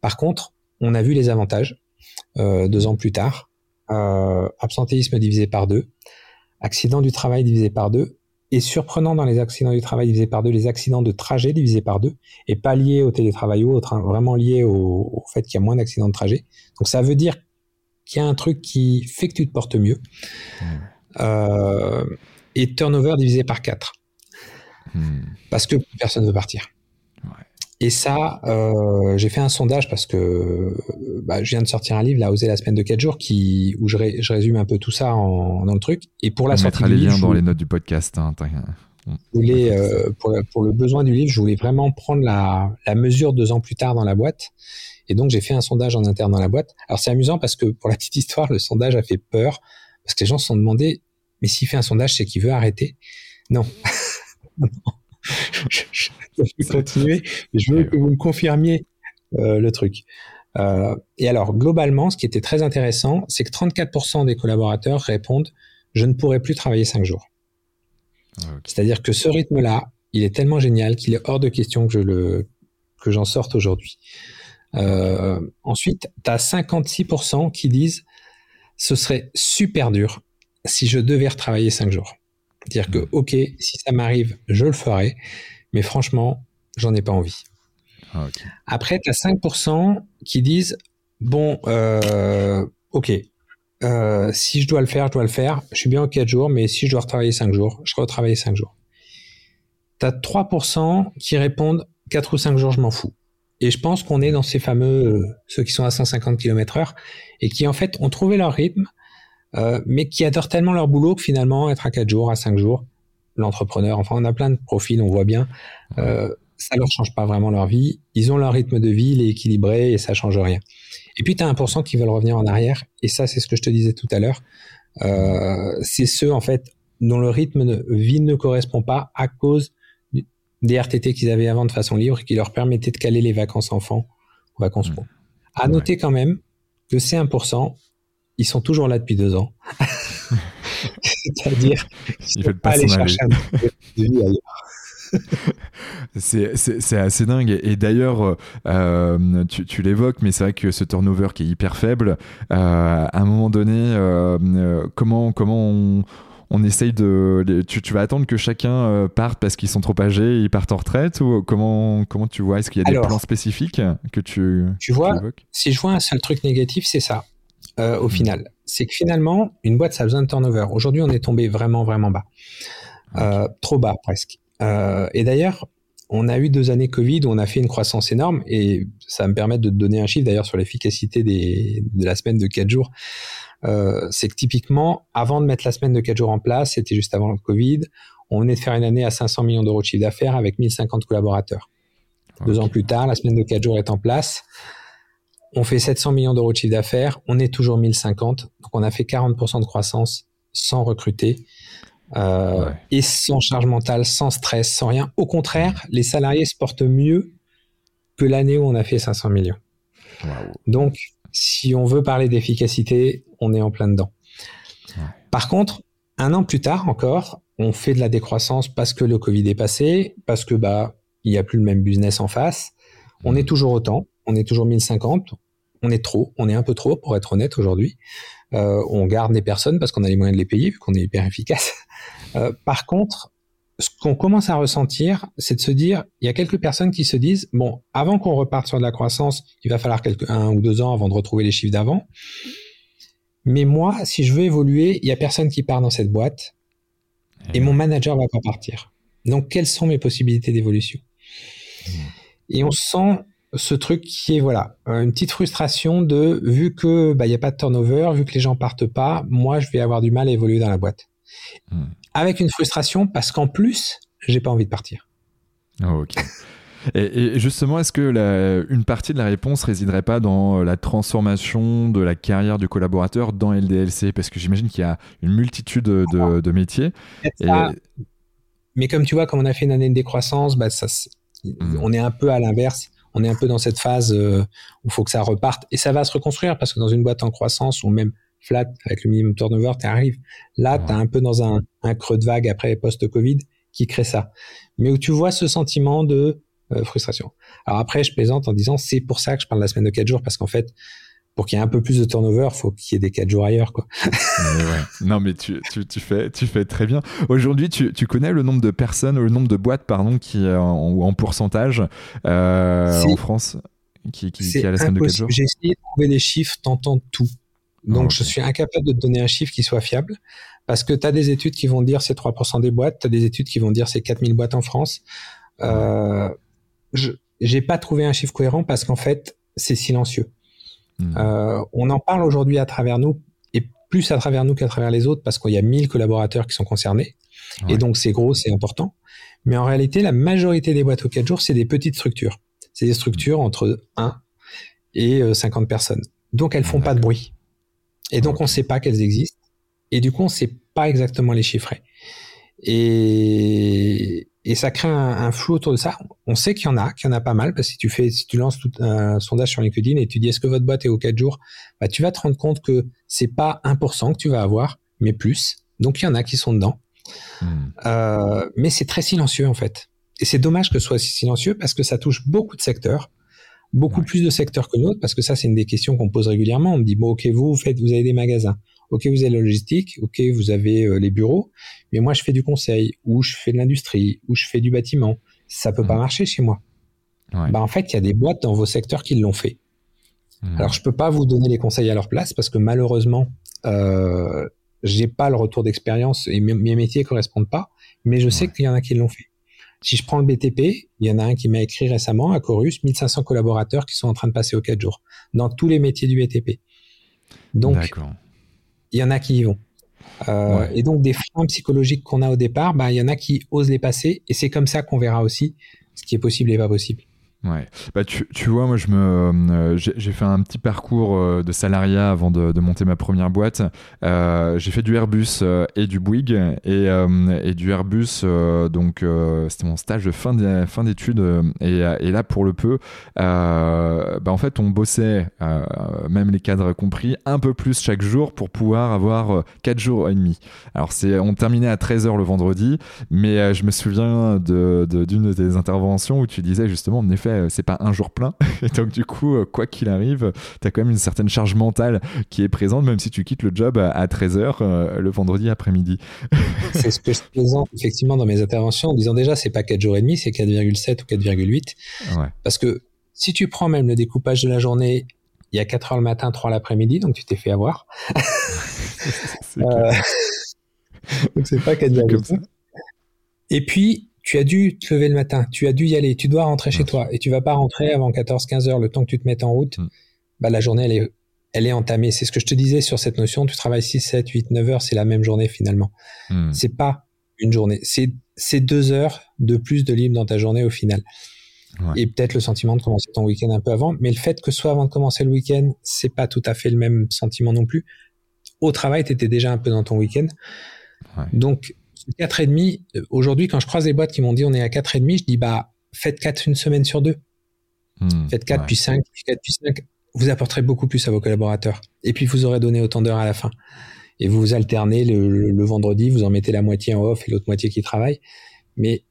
Par contre, on a vu les avantages euh, deux ans plus tard. Euh, absentéisme divisé par deux, accident du travail divisé par deux, et surprenant dans les accidents du travail divisé par deux, les accidents de trajet divisé par deux, et pas liés au télétravail ou autre, hein, vraiment liés au, fait qu'il y a moins d'accidents de trajet. Donc ça veut dire qu'il y a un truc qui fait que tu te portes mieux. Euh, et turnover divisé par quatre. Hmm. Parce que personne ne veut partir. Et ça, euh, j'ai fait un sondage parce que bah, je viens de sortir un livre, là, Oser la semaine de 4 jours, qui, où je, résume un peu tout ça en, dans le truc. Et pour la On sortie les liens dans les notes du podcast. Hein, voulais, euh, pour, pour, le besoin du livre, je voulais vraiment prendre la, la mesure deux ans plus tard dans la boîte. Et donc, j'ai fait un sondage en interne dans la boîte. Alors, c'est amusant parce que, pour la petite histoire, le sondage a fait peur parce que les gens se sont demandé, mais s'il fait un sondage, c'est qu'il veut arrêter? Non. (laughs) je, vais continuer. Je veux que vous me confirmiez euh, le truc. Euh, et alors, globalement, ce qui était très intéressant, c'est que 34% des collaborateurs répondent Je ne pourrai plus travailler 5 jours. Ah, C'est-à-dire que ce rythme-là, il est tellement génial qu'il est hors de question que je le que j'en sorte aujourd'hui. Euh, ensuite, tu as 56% qui disent ce serait super dur si je devais retravailler 5 jours. Dire que, ok, si ça m'arrive, je le ferai, mais franchement, j'en ai pas envie. Ah, Après, tu as 5% qui disent, bon, euh, ok, euh, si je dois le faire, je dois le faire. Je suis bien en 4 jours, mais si je dois retravailler 5 jours, je retravaille 5 jours. Tu as 3% qui répondent 4 ou 5 jours, je m'en fous. Et je pense qu'on est dans ces fameux, euh, ceux qui sont à 150 km heure, et qui en fait ont trouvé leur rythme, euh, mais qui adorent tellement leur boulot que finalement, être à 4 jours, à 5 jours, l'entrepreneur, enfin, on a plein de profils, on voit bien, euh, ça leur change pas vraiment leur vie. Ils ont leur rythme de vie, il est équilibré et ça change rien. Et puis, tu as 1% qui veulent revenir en arrière, et ça, c'est ce que je te disais tout à l'heure. Euh, c'est ceux, en fait, dont le rythme de vie ne correspond pas à cause des RTT qu'ils avaient avant de façon libre, qui leur permettaient de caler les vacances enfants aux vacances pro. À noter quand même que ces 1%, ils sont toujours là depuis deux ans. (laughs) C'est-à-dire qu'ils ne pas aller chercher un de vie ailleurs. (laughs) c'est assez dingue. Et, d'ailleurs, euh, tu, tu l'évoques, mais c'est vrai que ce turnover qui est hyper faible, euh, à un moment donné, euh, comment, comment on, on essaye de. Tu, tu, vas attendre que chacun parte parce qu'ils sont trop âgés, ils partent en retraite Ou comment, comment tu vois? Est-ce qu'il y a des plans spécifiques que tu. Tu vois, si je vois un seul truc négatif, c'est ça. Euh, au final. C'est que finalement, une boîte, ça a besoin de turnover. Aujourd'hui, on est tombé vraiment, vraiment bas. Euh, trop bas, presque. Euh, et d'ailleurs, on a eu deux années Covid où on a fait une croissance énorme et ça me permet de te donner un chiffre d'ailleurs sur l'efficacité de la semaine de quatre jours. c'est que typiquement, avant de mettre la semaine de quatre jours en place, c'était juste avant le Covid, on venait de faire une année à 500 millions d'euros de chiffre d'affaires avec 1050 collaborateurs. Deux ans plus tard, la semaine de quatre jours est en place on fait 700 millions d'euros de chiffre d'affaires, on est toujours 1050, donc on a fait 40% de croissance sans recruter euh, et sans charge mentale, sans stress, sans rien. Au contraire, les salariés se portent mieux que l'année où on a fait 500 millions. Donc, si on veut parler d'efficacité, on est en plein dedans. Par contre, un an plus tard encore, on fait de la décroissance parce que le Covid est passé, parce que bah il n'y a plus le même business en face. On est toujours autant, on est toujours 1050, on est trop, on est un peu trop pour être honnête aujourd'hui. Euh, on garde des personnes parce qu'on a les moyens de les payer vu qu'on est hyper efficace. Euh, par contre, ce qu'on commence à ressentir, c'est de se dire, il y a quelques personnes qui se disent, bon, avant qu'on reparte sur de la croissance, il va falloir quelques, un ou deux ans avant de retrouver les chiffres d'avant. Mais moi, si je veux évoluer, il y a personne qui part dans cette boîte et mon manager va pas partir. Donc, quelles sont mes possibilités d'évolution? Mmh. Et on sent ce truc qui est voilà une petite frustration de vu que bah il y a pas de turnover, vu que les gens partent pas, moi je vais avoir du mal à évoluer dans la boîte. Hmm. Avec une frustration parce qu'en plus j'ai pas envie de partir. Oh, ok. Et, justement, est-ce que une partie de la réponse résiderait pas dans la transformation de la carrière du collaborateur dans LDLC Parce que j'imagine qu'il y a une multitude de, métiers. Mais comme tu vois, comme on a fait une année de décroissance, bah, ça, hmm. on est un peu à l'inverse on est un peu dans cette phase euh, où il faut que ça reparte et ça va se reconstruire parce que dans une boîte en croissance ou même flat avec le minimum turnover, tu arrives. Là, tu es un peu dans un, creux de vague après post-Covid qui crée ça. Mais où tu vois ce sentiment de euh, frustration. Alors après, je plaisante en disant c'est pour ça que je parle de la semaine de 4 jours parce qu'en fait, pour qu'il y ait un peu plus de turnover, faut qu'il y ait des 4 jours ailleurs, quoi. Non, mais tu, tu, fais, tu fais très bien. Aujourd'hui, tu, tu, connais le nombre de personnes, le nombre de boîtes, pardon, qui, en, en pourcentage euh, en France qui, qui, a la semaine de 4 jours? J'ai essayé de trouver des chiffres, tentant tout. Donc, je suis incapable de te donner un chiffre qui soit fiable parce que tu as des études qui vont dire c'est 3% des boîtes, tu as des études qui vont dire c'est 4000 boîtes en France. Euh, je n'ai pas trouvé un chiffre cohérent parce qu'en fait, c'est silencieux. Hmm. Euh, on en parle aujourd'hui à travers nous, et plus à travers nous qu'à travers les autres, parce qu'il y a 1000 collaborateurs qui sont concernés. Et donc, c'est gros, c'est important. Mais en réalité, la majorité des boîtes aux 4 jours, c'est des petites structures. C'est des structures entre 1 et 50 euh, personnes. Donc, elles font pas de bruit. Et donc, on ne sait pas qu'elles existent. Et du coup, on ne sait pas exactement les chiffrer. Et, et ça crée un, flou autour de ça. On sait qu'il y en a, qu'il y en a pas mal, parce que si tu fais, si tu lances tout un sondage sur LinkedIn et tu dis est-ce que votre boîte est aux 4 jours, bah, tu vas te rendre compte que c'est pas 1% que tu vas avoir, mais plus. Donc il y en a qui sont dedans. Hmm. Euh, mais c'est très silencieux en fait. Et c'est dommage que ce soit si silencieux parce que ça touche beaucoup de secteurs, beaucoup plus de secteurs que d'autres, parce que ça c'est une des questions qu'on pose régulièrement. On me dit bon ok vous, vous faites, vous avez des magasins. Ok, vous avez la logistique, ok, vous avez euh, les bureaux, mais moi je fais du conseil, ou je fais de l'industrie, ou je fais du bâtiment. Ça peut pas mmh. marcher chez moi. Bah, en fait, il y a des boîtes dans vos secteurs qui l'ont fait. Mmh. Alors je peux pas vous donner les conseils à leur place parce que malheureusement, euh, j'ai pas le retour d'expérience et mes, métiers correspondent pas, mais je sais qu'il y en a qui l'ont fait. Si je prends le BTP, il y en a un qui m'a écrit récemment à Chorus, 1500 collaborateurs qui sont en train de passer aux 4 jours dans tous les métiers du BTP. Donc, il y en a qui y vont. Euh, et donc des freins psychologiques qu'on a au départ, bah, il y en a qui osent les passer, et c'est comme ça qu'on verra aussi ce qui est possible et pas possible. Ouais. Bah, tu, tu, vois, moi, je me, euh, j'ai fait un petit parcours euh, de salariat avant de, de monter ma première boîte. Euh, j'ai fait du Airbus et du Bouygues et, et du Airbus. donc, c'était mon stage de fin d'études. Et, et, là, pour le peu, bah, en fait, on bossait, même les cadres compris, un peu plus chaque jour pour pouvoir avoir 4 jours et demi. Alors, on terminait à 13h le vendredi, mais je me souviens d'une de, de tes interventions où tu disais justement, en effet, euh, c'est pas un jour plein. (laughs) Et donc, du coup, euh, quoi qu'il arrive, tu as quand même une certaine charge mentale qui est présente, même si tu quittes le job à 13h euh, le vendredi après-midi. (laughs) c'est ce que je présente effectivement dans mes interventions en disant déjà, c'est pas 4 jours et demi, c'est 4,7 ou 4,8. Parce que si tu prends même le découpage de la journée, il y a 4 heures le matin, 3 l'après-midi, donc tu t'es fait avoir. (laughs) donc c'est pas 4,8. Et puis, tu as dû te lever le matin, tu as dû y aller, tu dois rentrer chez toi et tu vas pas rentrer avant 14-15 heures, le temps que tu te mettes en route, mm. bah, la journée, elle est, elle est entamée. C'est ce que je te disais sur cette notion, tu travailles 6, 7, 8, 9 heures, c'est la même journée finalement. Mm. C'est pas une journée, c'est, deux heures de plus de libre dans ta journée au final. Et peut-être le sentiment de commencer ton week-end un peu avant, mais le fait que ce soit avant de commencer le week-end, c'est pas tout à fait le même sentiment non plus. Au travail, tu étais déjà un peu dans ton week-end. Donc, 4,5, euh, aujourd'hui, quand je croise des boîtes qui m'ont dit on est à 4,5, je dis bah, faites 4 une semaine sur deux. Hmm, faites 4 puis 5, puis 4 puis 5. Vous apporterez beaucoup plus à vos collaborateurs. Et puis, vous aurez donné autant d'heures à la fin. Et vous vous alternez le, vendredi, vous en mettez la moitié en off et l'autre moitié qui travaille. Mais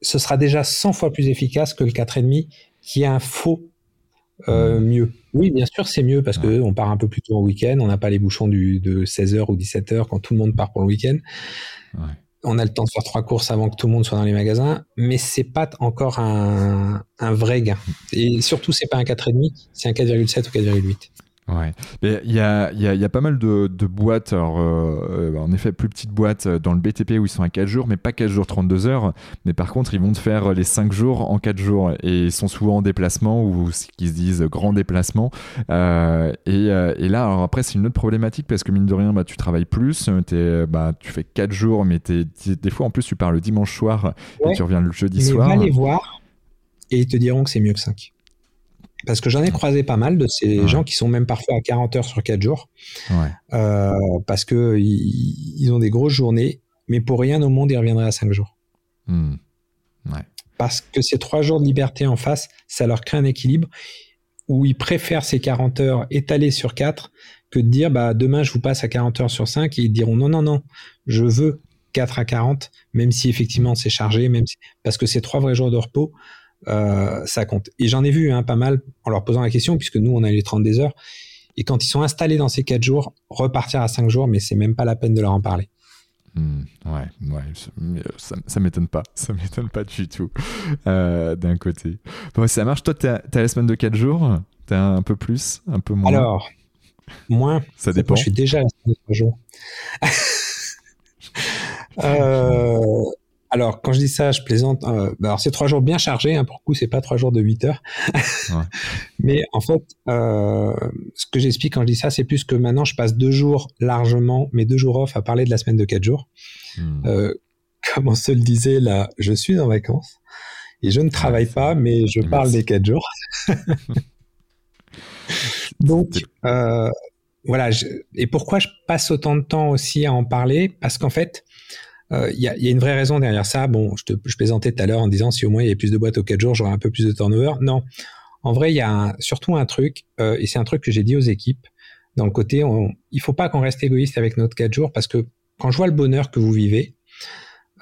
ce sera déjà 100 fois plus efficace que le 4,5 qui est un faux euh, hmm. mieux. Oui, bien sûr, c'est mieux parce que on part un peu plus tôt en week-end, on n'a pas les bouchons du, de 16h ou 17h quand tout le monde part pour le week-end. on a le temps de faire trois courses avant que tout le monde soit dans les magasins, mais c'est pas encore un, un vrai gain. Et surtout, c'est pas un 4,5, c'est un 4,7 ou 4,8. Ouais, mais il y a, y, a, y a, pas mal de, de boîtes, alors, euh, en effet plus petites boîtes euh, dans le BTP où ils sont à 4 jours, mais pas 4 jours 32 heures, mais par contre ils vont te faire les 5 jours en 4 jours et ils sont souvent en déplacement ou ce qu'ils se disent grand déplacement. Euh, et, euh, et, là, alors après c'est une autre problématique parce que mine de rien, bah, tu travailles plus, es, bah, tu fais 4 jours, mais es, des fois en plus tu pars le dimanche soir ouais, et tu reviens le jeudi mais soir. Va les voir et ils te diront que c'est mieux que 5. Parce que j'en ai croisé pas mal de ces ouais. gens qui sont même parfois à 40 heures sur 4 jours. Ouais. Euh, parce que ils, ils, ont des grosses journées, mais pour rien au monde, ils reviendraient à 5 jours. Mmh. Ouais. Parce que ces 3 jours de liberté en face, ça leur crée un équilibre où ils préfèrent ces 40 heures étalées sur 4 que de dire bah, demain je vous passe à 40 heures sur 5 et ils diront non, non, non, je veux 4 à 40, même si effectivement c'est chargé, même si... parce que c'est 3 vrais jours de repos euh, ça compte. Et j'en ai vu hein, pas mal en leur posant la question, puisque nous, on a les 32 heures. Et quand ils sont installés dans ces 4 jours, repartir à 5 jours, mais c'est même pas la peine de leur en parler. Mmh, ouais, ouais, ça, ça m'étonne pas, (laughs) ça m'étonne pas du tout, euh, d'un côté. Bon, ça marche, toi, t'as la semaine de 4 jours, t'as un peu plus, un peu moins? Alors, moins, (laughs) ça dépend. Moi, je suis déjà à la semaine de 3 jours. (laughs) euh, alors, quand je dis ça, je plaisante. Euh, alors, c'est trois jours bien chargés. Hein, pour le coup, c'est pas trois jours de 8 heures. ouais. (laughs) Mais en fait, euh, ce que j'explique quand je dis ça, c'est plus que maintenant, je passe deux jours largement, mes deux jours off, à parler de la semaine de quatre jours. Mmh. Euh, comme on se le disait, là, je suis en vacances et je ne travaille pas, mais je Merci. parle des quatre jours. (laughs) Donc, voilà. Je, et pourquoi je passe autant de temps aussi à en parler? Parce qu'en fait, il euh, y, a, y, a, une vraie raison derrière ça. Bon, je, te, je plaisantais tout à l'heure en disant si au moins il y avait plus de boîtes aux 4 jours, j'aurais un peu plus de turnover. Non. En vrai, il y a un, surtout un truc, euh, et c'est un truc que j'ai dit aux équipes, dans le côté, on, il faut pas qu'on reste égoïste avec notre 4 jours, parce que quand je vois le bonheur que vous vivez,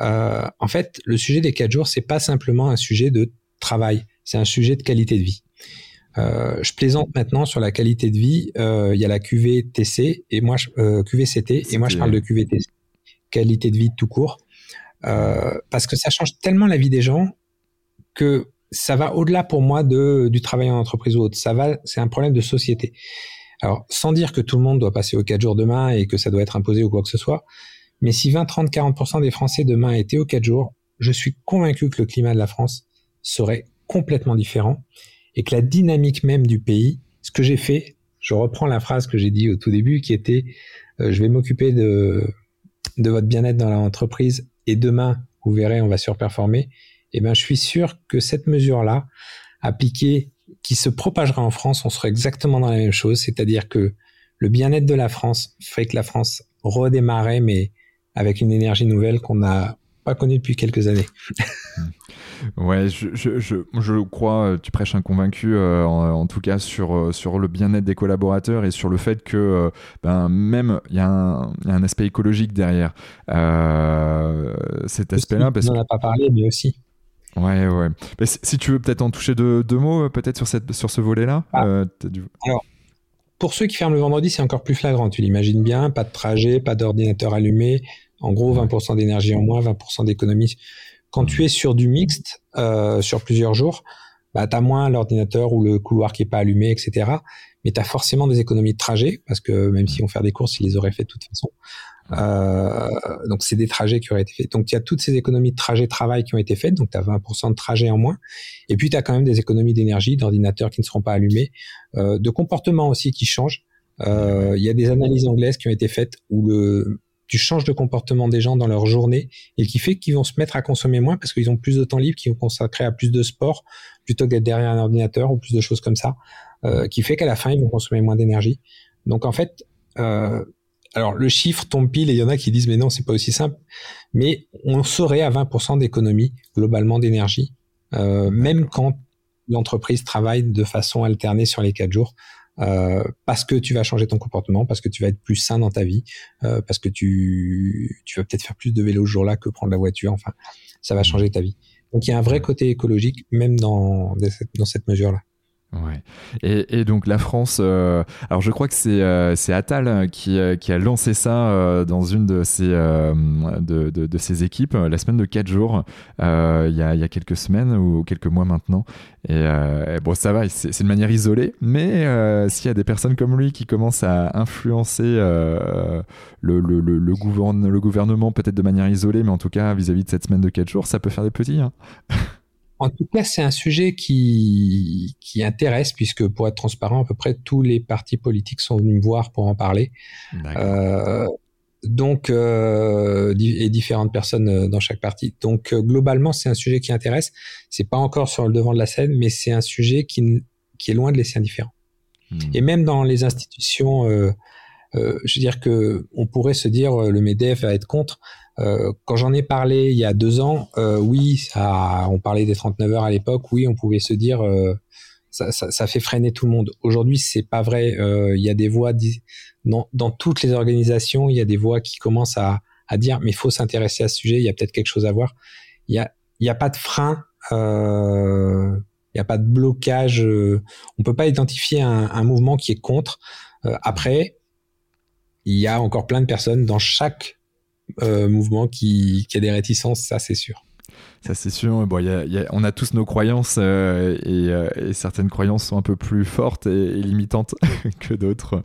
euh, en fait, le sujet des 4 jours, c'est pas simplement un sujet de travail, c'est un sujet de qualité de vie. Euh, je plaisante maintenant sur la qualité de vie. Il y a la QVTC et moi, je, QVCT et moi je parle de QVTC qualité de vie tout court, euh, parce que ça change tellement la vie des gens que ça va au-delà pour moi de du travail en entreprise ou autre. Ça va, c'est un problème de société. Alors, sans dire que tout le monde doit passer aux 4 jours demain et que ça doit être imposé ou quoi que ce soit, mais si 20, 30, 40% des Français demain étaient aux 4 jours, je suis convaincu que le climat de la France serait complètement différent et que la dynamique même du pays, ce que j'ai fait, je reprends la phrase que j'ai dit au tout début qui était euh, je vais m'occuper de de votre bien-être dans l'entreprise et demain, vous verrez, on va surperformer, eh ben, je suis sûr que cette mesure-là, appliquée, qui se propagera en France, on sera exactement dans la même chose, c'est-à-dire que le bien-être de la France ferait que la France redémarrait, mais avec une énergie nouvelle qu'on n'a pas connue depuis quelques années. (laughs) Ouais, je, je, je, je, crois, tu prêches un convaincu, euh, en, en, tout cas sur, euh, sur le bien-être des collaborateurs et sur le fait que euh, ben, même il y, y, a un aspect écologique derrière euh, cet aspect-là. On n'en a pas parlé, mais aussi. Ouais, ouais. Mais si tu veux peut-être en toucher deux, deux mots, peut-être sur, cette, sur ce volet-là ah. du... Alors, pour ceux qui ferment le vendredi, c'est encore plus flagrant, tu l'imagines bien, pas de trajet, pas d'ordinateur allumé, en gros 20% d'énergie en moins, 20% d'économie quand tu es sur du mixte, euh, sur plusieurs jours, bah, tu as moins l'ordinateur ou le couloir qui est pas allumé, etc. Mais tu as forcément des économies de trajet, parce que même si on fait des courses, ils les auraient fait de toute façon. Euh, donc c'est des trajets qui auraient été faits. Donc il y a toutes ces économies de trajet travail qui ont été faites, donc tu as 20% de trajet en moins. Et puis tu as quand même des économies d'énergie, d'ordinateurs qui ne seront pas allumés, euh, de comportements aussi qui changent. Il y a des analyses anglaises qui ont été faites où le, tu changes de comportement des gens dans leur journée et qui fait qu'ils vont se mettre à consommer moins parce qu'ils ont plus de temps libre, qu'ils vont consacrer à plus de sport plutôt que d'être derrière un ordinateur ou plus de choses comme ça, euh, qui fait qu'à la fin ils vont consommer moins d'énergie. Donc en fait, euh, alors le chiffre tombe pile et il y en a qui disent mais non c'est pas aussi simple, mais on serait à 20% d'économie globalement d'énergie, euh, même quand l'entreprise travaille de façon alternée sur les quatre jours. Euh, parce que tu vas changer ton comportement, parce que tu vas être plus sain dans ta vie, euh, parce que tu, tu vas peut-être faire plus de vélo ce jour-là que prendre la voiture. Enfin, ça va changer ta vie. Donc il y a un vrai côté écologique même dans, dans cette mesure-là. Ouais. Et, donc la France, euh, alors je crois que c'est euh, Attal euh, qui, qui, a lancé ça dans une de ses, de, de, de, ses équipes la semaine de 4 jours, il y, a, y, a, quelques semaines ou quelques mois maintenant. Et, bon, ça va, c'est une manière isolée, mais s'il y a des personnes comme lui qui commencent à influencer le, le, le, le gouvernement peut-être de manière isolée, mais en tout cas vis-à-vis de cette semaine de 4 jours, ça peut faire des petits. Hein. (laughs) En tout cas, c'est un sujet qui, qui intéresse, puisque pour être transparent, à peu près tous les partis politiques sont venus me voir pour en parler. Euh, donc, euh, et différentes personnes euh, dans chaque parti. Donc, euh, globalement, c'est un sujet qui intéresse. C'est pas encore sur le devant de la scène, mais c'est un sujet qui, qui est loin de laisser indifférent. Hmm. Et même dans les institutions, euh, euh, je veux dire que on pourrait se dire le Medef va être contre. Euh, quand j'en ai parlé il y a deux ans, euh, oui, ça, on parlait des 39 heures à l'époque, oui, on pouvait se dire euh, ça, ça, ça, fait freiner tout le monde. Aujourd'hui, c'est pas vrai. Il y a des voix dans, dans, toutes les organisations, il y a des voix qui commencent à, à dire mais il faut s'intéresser à ce sujet. Il y a peut-être quelque chose à voir. Il y a, y a pas de frein. il n'y a pas de blocage. on peut pas identifier un, un mouvement qui est contre. après, il y a encore plein de personnes dans chaque euh, mouvement qui, a des réticences, ça c'est sûr. Ça c'est sûr. Bon, on a tous nos croyances euh, euh, et, certaines croyances sont un peu plus fortes et, limitantes (laughs) que d'autres.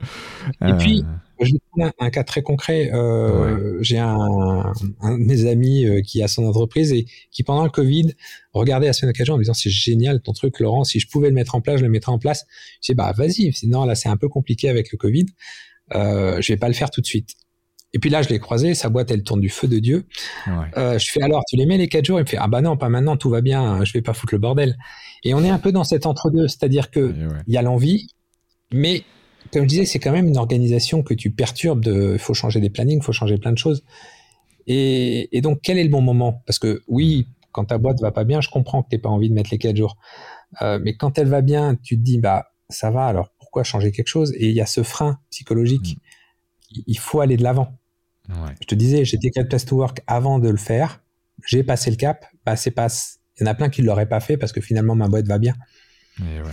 Et puis, je vais prendre un, cas très concret. J'ai un, de mes amis qui a son entreprise et qui pendant le Covid regardait la semaine d'occasion en disant c'est génial ton truc Laurent, si je pouvais le mettre en place, je le mettrais en place. Je dis bah vas-y, sinon là c'est un peu compliqué avec le Covid. Euh, je vais pas le faire tout de suite. Et puis là, je l'ai croisé, sa boîte, elle tourne du feu de Dieu. Euh, je fais alors, tu les mets les quatre jours? Il me fait, ah bah non, pas maintenant, tout va bien, je vais pas foutre le bordel. Et on est un peu dans cet entre-deux, c'est-à-dire que il y a l'envie, mais comme je disais, c'est quand même une organisation que tu perturbes. De, il faut changer des plannings, il faut changer plein de choses. Et, donc, quel est le bon moment? Parce que oui, quand ta boîte va pas bien, je comprends que tu pas envie de mettre les quatre jours. Euh, mais quand elle va bien, tu te dis, bah ça va, alors pourquoi changer quelque chose Et il y a ce frein psychologique. Mm. Il faut aller de l'avant. Je te disais, j'étais Place to Work avant de le faire. J'ai passé le cap. Bah, c'est pas. Il y en a plein qui ne l'auraient pas fait parce que finalement ma boîte va bien. Et ouais.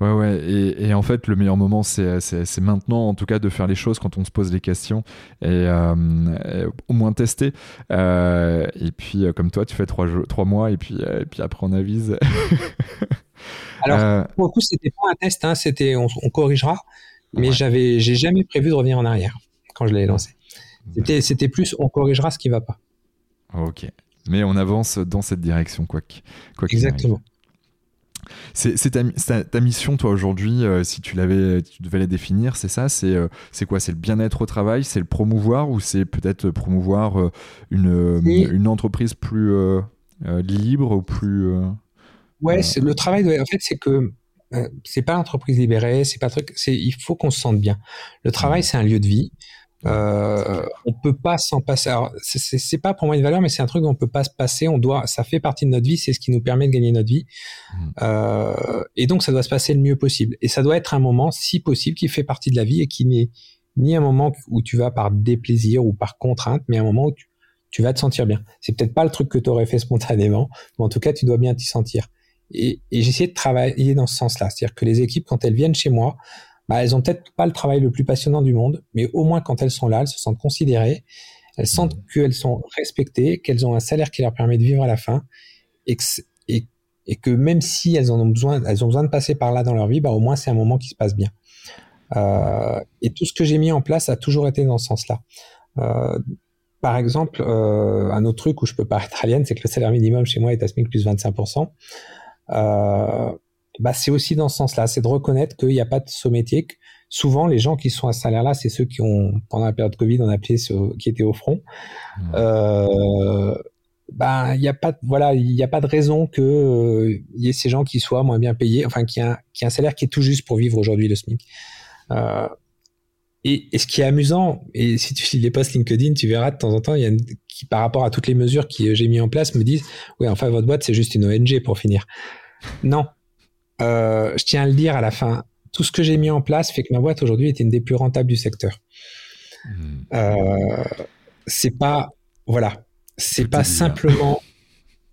Ouais, ouais. Et, en fait, le meilleur moment, c'est maintenant, en tout cas, de faire les choses quand on se pose les questions et, euh, au moins tester. Euh, et puis, euh, comme toi, tu fais trois, trois mois et puis, et puis après, on avise. (laughs) Alors, pour le coup, c'était pas un test, hein, c'était on, corrigera, mais j'avais, j'ai jamais prévu de revenir en arrière quand je l'ai lancé. C'était plus on corrigera ce qui va pas. Ok. Mais on avance dans cette direction, quoi Quoi Exactement. C'est ta, ta, mission, toi, aujourd'hui, euh, si tu, l'avais, tu devais la définir, c'est ça? C'est euh, c'est quoi? C'est le bien-être au travail? C'est le promouvoir? Ou c'est peut-être promouvoir euh, une, une, entreprise plus libre ou plus. Ouais, le travail, en fait, c'est que c'est pas l'entreprise libérée, c'est pas truc, c'est il faut qu'on se sente bien. Le travail, c'est un lieu de vie. Euh, on peut pas s'en passer. Alors, c'est pas pour moi une valeur, mais c'est un truc dont on peut pas se passer. On doit, ça fait partie de notre vie, c'est ce qui nous permet de gagner notre vie. Mmh. Euh, et donc, ça doit se passer le mieux possible. Et ça doit être un moment, si possible, qui fait partie de la vie et qui n'est ni un moment où tu vas par déplaisir ou par contrainte, mais un moment où tu, vas te sentir bien. C'est peut-être pas le truc que tu aurais fait spontanément, mais en tout cas, tu dois bien t'y sentir. Et, et j'essaie de travailler dans ce sens-là. C'est-à-dire que les équipes, quand elles viennent chez moi, bah, elles ont peut-être pas le travail le plus passionnant du monde, mais au moins quand elles sont là, elles se sentent considérées, elles sentent mmh. qu'elles sont respectées, qu'elles ont un salaire qui leur permet de vivre à la fin, et que, et, et que même si elles en ont besoin, elles ont besoin de passer par là dans leur vie, bah, au moins c'est un moment qui se passe bien. Euh, et tout ce que j'ai mis en place a toujours été dans ce sens-là. Euh, par exemple, euh, un autre truc où je peux paraître alien, c'est que le salaire minimum chez moi est à SMIC plus 25%. Euh, bah, c'est aussi dans ce sens-là, c'est de reconnaître qu'il n'y a pas de saut métier. Souvent, les gens qui sont à ce salaire-là, c'est ceux qui ont, pendant la période Covid, on appelait ceux qui étaient au front. Euh, bah, il n'y a pas, voilà, il n'y a pas de raison que euh, y ait ces gens qui soient moins bien payés, enfin, qui a, qui a un salaire qui est tout juste pour vivre aujourd'hui le SMIC. Euh, et, et, ce qui est amusant, et si tu lis les posts LinkedIn, tu verras de temps en temps, il y a qui, par rapport à toutes les mesures que j'ai mis en place, me disent, oui, enfin, votre boîte, c'est juste une ONG pour finir. Non, euh, je tiens à le dire à la fin, tout ce que j'ai mis en place fait que ma boîte aujourd'hui est une des plus rentables du secteur. Hmm. Euh, c'est pas, voilà, c'est pas simplement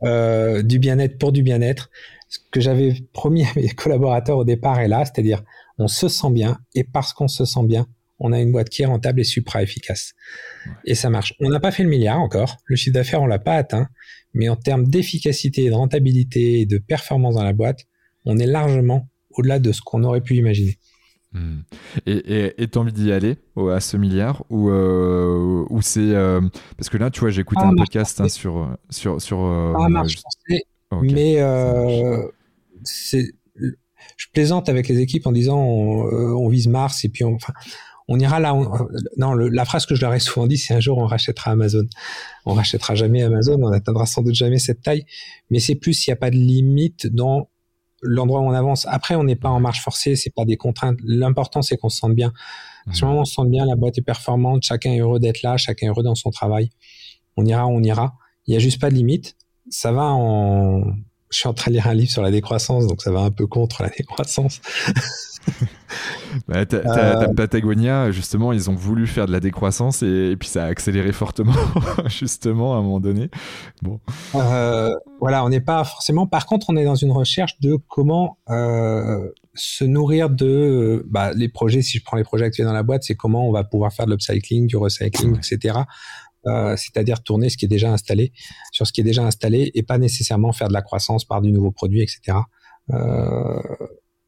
euh, du bien-être pour du bien-être. Ce que j'avais promis à mes (laughs) collaborateurs au départ est là, c'est-à-dire on se sent bien et parce qu'on se sent bien, on a une boîte qui est rentable et supra efficace. Et ça marche. On n'a pas fait le milliard encore, le chiffre d'affaires on l'a pas atteint, mais en termes d'efficacité, de rentabilité et de performance dans la boîte, on est largement au-delà de ce qu'on aurait pu imaginer. Hmm. Et tu as envie d'y aller à ce milliard ou, euh, ou c'est euh, parce que là tu vois j'ai écouté un podcast hein, sur sur sur euh, ah, marche mais c'est je plaisante avec les équipes en disant on, vise Mars et puis on, enfin, on ira là. non, la phrase que je leur ai souvent dit, c'est un jour on rachètera Amazon. On rachètera jamais Amazon, on n'atteindra sans doute jamais cette taille, mais c'est plus s'il n'y a pas de limite dans l'endroit où on avance. Après, on n'est pas en marche forcée, c'est pas des contraintes. L'important, c'est qu'on se sente bien. À ce mmh. moment, on se sente bien, la boîte est performante, chacun est heureux d'être là, chacun est heureux dans son travail. On ira, on ira. Il n'y a juste pas de limite. Ça va en, je suis en train de lire un livre sur la décroissance, donc ça va un peu contre la décroissance. (laughs) bah, euh, Patagonia, justement, ils ont voulu faire de la décroissance et, puis ça a accéléré fortement, (laughs) justement, à un moment donné. Bon. Euh, voilà, on n'est pas forcément. Par contre, on est dans une recherche de comment euh, se nourrir de bah, les projets. Si je prends les projets actuels dans la boîte, c'est comment on va pouvoir faire de l'upcycling, du recycling, etc. c'est-à-dire tourner ce qui est déjà installé sur ce qui est déjà installé et pas nécessairement faire de la croissance par du nouveau produit, etc. Euh,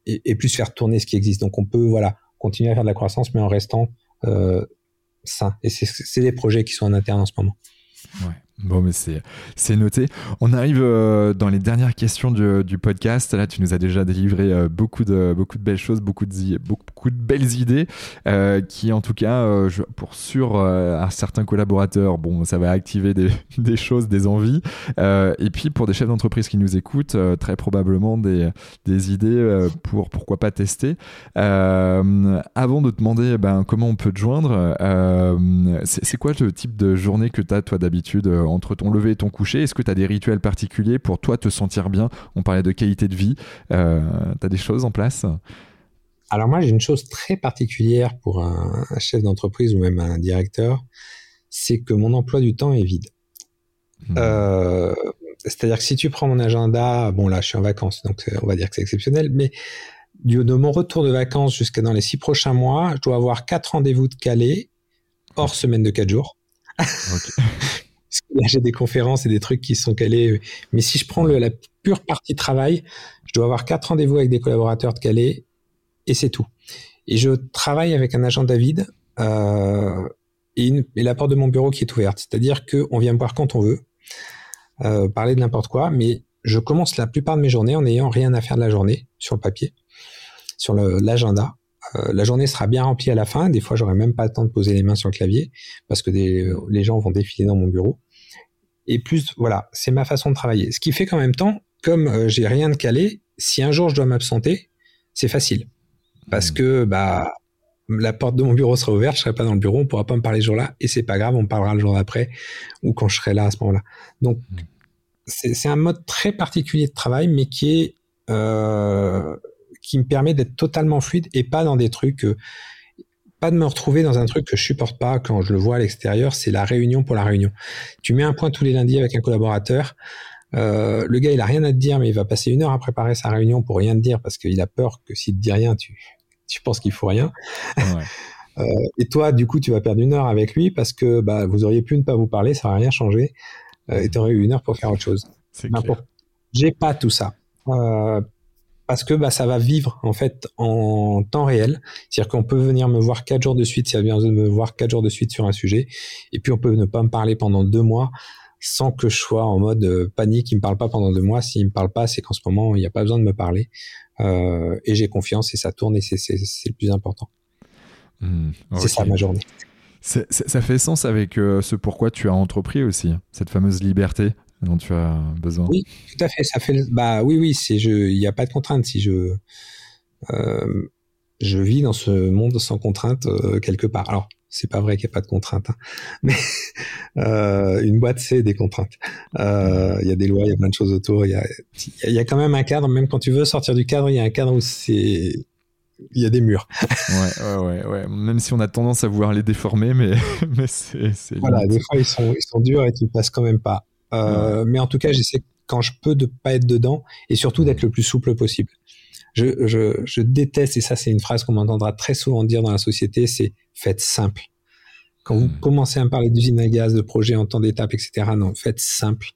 et, plus faire tourner ce qui existe. Donc on peut voilà continuer à faire de la croissance, mais en restant euh, sain. Et c'est des projets qui sont en interne en ce moment. Ouais. Bon, mais c'est noté. On arrive euh, dans les dernières questions du, du, podcast. Là, tu nous as déjà délivré euh, beaucoup, de, beaucoup de belles choses, beaucoup de, beaucoup de belles idées euh, qui, en tout cas, pour sûr, à certains collaborateurs, bon, ça va activer des, (laughs) des choses, des envies. et puis, pour des chefs d'entreprise qui nous écoutent, très probablement des, des idées pour pourquoi pas tester. avant de te demander ben, comment on peut te joindre, c'est quoi le type de journée que tu as, toi, d'habitude entre ton lever et ton coucher Est-ce que tu as des rituels particuliers pour toi te sentir bien? On parlait de qualité de vie. Euh, tu as des choses en place? Alors moi, j'ai une chose très particulière pour un, chef d'entreprise ou même un directeur, c'est que mon emploi du temps est vide. Hmm. Euh, c'est-à-dire que si tu prends mon agenda, bon là, je suis en vacances, donc on va dire que c'est exceptionnel, mais du, de mon retour de vacances jusqu'à dans les six prochains mois, je dois avoir quatre rendez-vous de Calais, hors semaine de quatre jours. (laughs) J'ai des conférences et des trucs qui sont calés. Mais si je prends la pure partie travail, je dois avoir quatre rendez-vous avec des collaborateurs de Calais et c'est tout. Et je travaille avec un agent David euh, et, la porte de mon bureau qui est ouverte. C'est-à-dire qu'on vient me voir quand on veut, euh, parler de n'importe quoi, mais je commence la plupart de mes journées en n'ayant rien à faire de la journée sur le papier, sur l'agenda. Euh, la journée sera bien remplie à la fin. Des fois, j'aurai même pas le temps de poser les mains sur le clavier parce que les gens vont défiler dans mon bureau. Et plus, voilà, c'est ma façon de travailler. Ce qui fait qu'en même temps, comme euh, j'ai rien de calé, si un jour je dois m'absenter, c'est facile. Parce mmh. que, bah, la porte de mon bureau sera ouverte, je serai pas dans le bureau, on pourra pas me parler ce jour-là, et c'est pas grave, on parlera le jour d'après, ou quand je serai là à ce moment-là. Donc, mmh. c'est un mode très particulier de travail, mais qui est, euh, qui me permet d'être totalement fluide et pas dans des trucs, euh, pas de me retrouver dans un truc que je supporte pas quand je le vois à l'extérieur, c'est la réunion pour la réunion. Tu mets un point tous les lundis avec un collaborateur, euh, le gars il a rien à te dire, mais il va passer une heure à préparer sa réunion pour rien te dire parce qu'il a peur que s'il te dit rien, tu, tu penses qu'il faut rien. (laughs) euh, et toi, du coup, tu vas perdre une heure avec lui parce que bah, vous auriez pu ne pas vous parler, ça n'aurait rien changé, euh, et tu aurais eu une heure pour faire autre chose. J'ai pas tout ça. Euh, parce que bah, ça va vivre en fait en temps réel. C'est-à-dire qu'on peut venir me voir quatre jours de suite s'il y a besoin de me voir quatre jours de suite sur un sujet, et puis on peut ne pas me parler pendant deux mois sans que je sois en mode euh, panique. Il me parle pas pendant deux mois. S'il me parle pas, c'est qu'en ce moment il n'y a pas besoin de me parler. Euh, et j'ai confiance et ça tourne et c'est le plus important. Hmm, c'est ça ma journée. Ça fait sens avec euh, ce pourquoi tu as entrepris aussi, cette fameuse liberté dont tu as besoin. Oui, tout à fait. Ça fait, bah oui, oui, c'est il n'y a pas de contrainte. Si je, euh, je vis dans ce monde sans contrainte euh, quelque part. Alors, c'est pas vrai qu'il n'y a pas de contraintes, hein. (laughs) mais euh, une boîte c'est des contraintes. Il y a des lois, il y a plein de choses autour. Il y a, y a quand même un cadre. Même quand tu veux sortir du cadre, il y a un cadre où c'est il y a des murs. (laughs) ouais, ouais, ouais, Même si on a tendance à vouloir les déformer, mais, (laughs) mais c'est. Voilà, des fois ils sont, ils sont durs et tu passes quand même pas. Euh, mais en tout cas, j'essaie quand je peux de pas être dedans et surtout d'être le plus souple possible. Je, je, je déteste, et ça c'est une phrase qu'on m'entendra très souvent dire dans la société, c'est faites simple. Quand vous hmm. commencez à me parler d'usine à gaz, de projets en temps d'étape, etc., non, faites simple.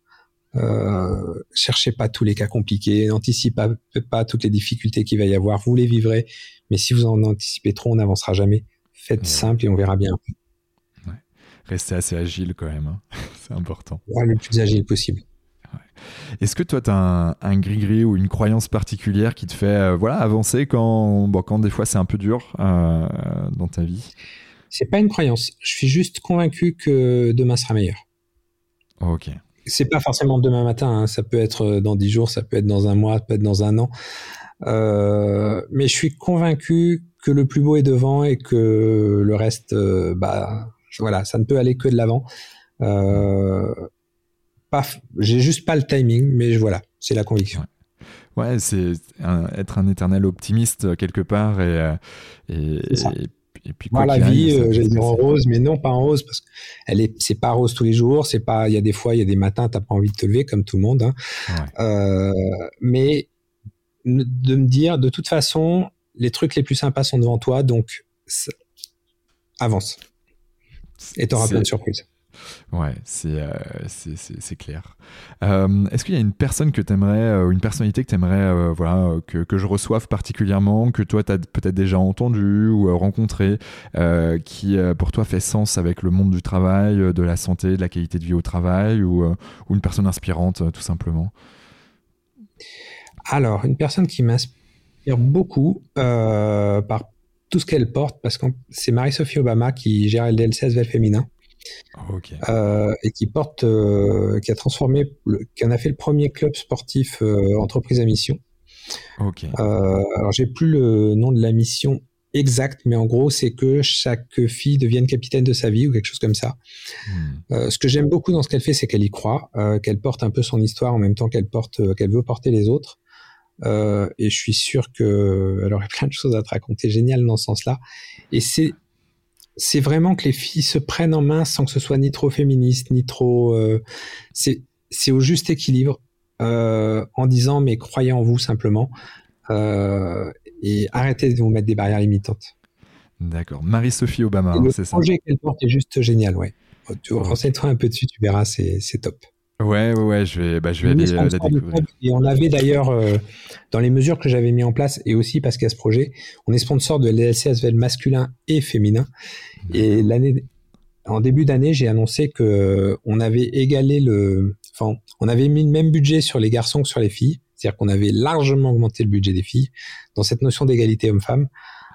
Euh, cherchez pas tous les cas compliqués, n'anticipez pas, toutes les difficultés qu'il va y avoir. Vous les vivrez, mais si vous en anticipez trop, on n'avancera jamais. Faites simple et on verra bien. Ouais. Restez assez agile quand même, hein. (laughs) c'est important. le plus agile possible. Est-ce que toi, tu as un, gris-gris ou une croyance particulière qui te fait euh, voilà, avancer quand, bon, quand des fois c'est un peu dur euh, dans ta vie? C'est pas une croyance. Je suis juste convaincu que demain sera meilleur. Ok c'est pas forcément demain matin, hein. ça peut être euh, dans dix jours, ça peut être dans un mois, ça peut être dans un an. Euh, mais je suis convaincu que le plus beau est devant et que le reste, bah voilà, ça ne peut aller que de l'avant. Euh, pas, j'ai juste pas le timing, mais voilà, c'est la conviction. Ouais. c'est être un éternel optimiste quelque part et, et, et puis la vie, euh, j'allais dire en rose, mais non pas en rose parce que elle est, c'est pas rose tous les jours. C'est pas, il y a des fois, il y a des matins, t'as pas envie de te lever comme tout le monde. Hein. Euh, mais de me dire, de toute façon, les trucs les plus sympas sont devant toi, donc avance. Et t'auras plein de surprises. Ouais, c'est euh, c'est clair. Euh, est-ce qu'il y a une personne que tu aimerais, euh, une personnalité que tu aimerais voilà, que, que, je reçoive particulièrement, que toi tu as peut-être déjà entendu ou rencontré, qui pour toi fait sens avec le monde du travail, de la santé, de la qualité de vie au travail, ou, ou une personne inspirante tout simplement? Alors, une personne qui m'inspire beaucoup par tout ce qu'elle porte, parce que c'est Marie-Sophie Obama qui gère le DLC Asvel féminin. Euh, et qui porte, euh, qui a transformé, qui en a fait le premier club sportif euh, entreprise à mission. alors j'ai plus le nom de la mission exact, mais en gros c'est que chaque fille devienne capitaine de sa vie ou quelque chose comme ça. Hmm. ce que j'aime beaucoup dans ce qu'elle fait, c'est qu'elle y croit, qu'elle porte un peu son histoire en même temps qu'elle porte, qu'elle veut porter les autres. Et je suis sûr qu'elle aurait plein de choses à te raconter géniales dans ce sens-là. Et c'est c'est vraiment que les filles se prennent en main sans que ce soit ni trop féministe, ni trop. Euh, c'est au juste équilibre euh, en disant mais croyez en vous simplement euh, et arrêtez de vous mettre des barrières limitantes. D'accord. Marie-Sophie Obama, c'est ça. Le projet qu'elle porte est juste génial, ouais. Tu renseigne-toi un peu dessus, tu verras, c'est top. Ouais, ouais, ouais, je vais, bah, je vais aller la découvrir. Et on avait d'ailleurs, euh, dans les mesures que j'avais mis en place, et aussi parce qu'il y a ce projet, on est sponsor de l'LC Asvel masculin et féminin. Et l'année, en début d'année, j'ai annoncé que euh, on avait égalé le, enfin, on avait mis le même budget sur les garçons que sur les filles. C'est-à-dire qu'on avait largement augmenté le budget des filles dans cette notion d'égalité homme-femme,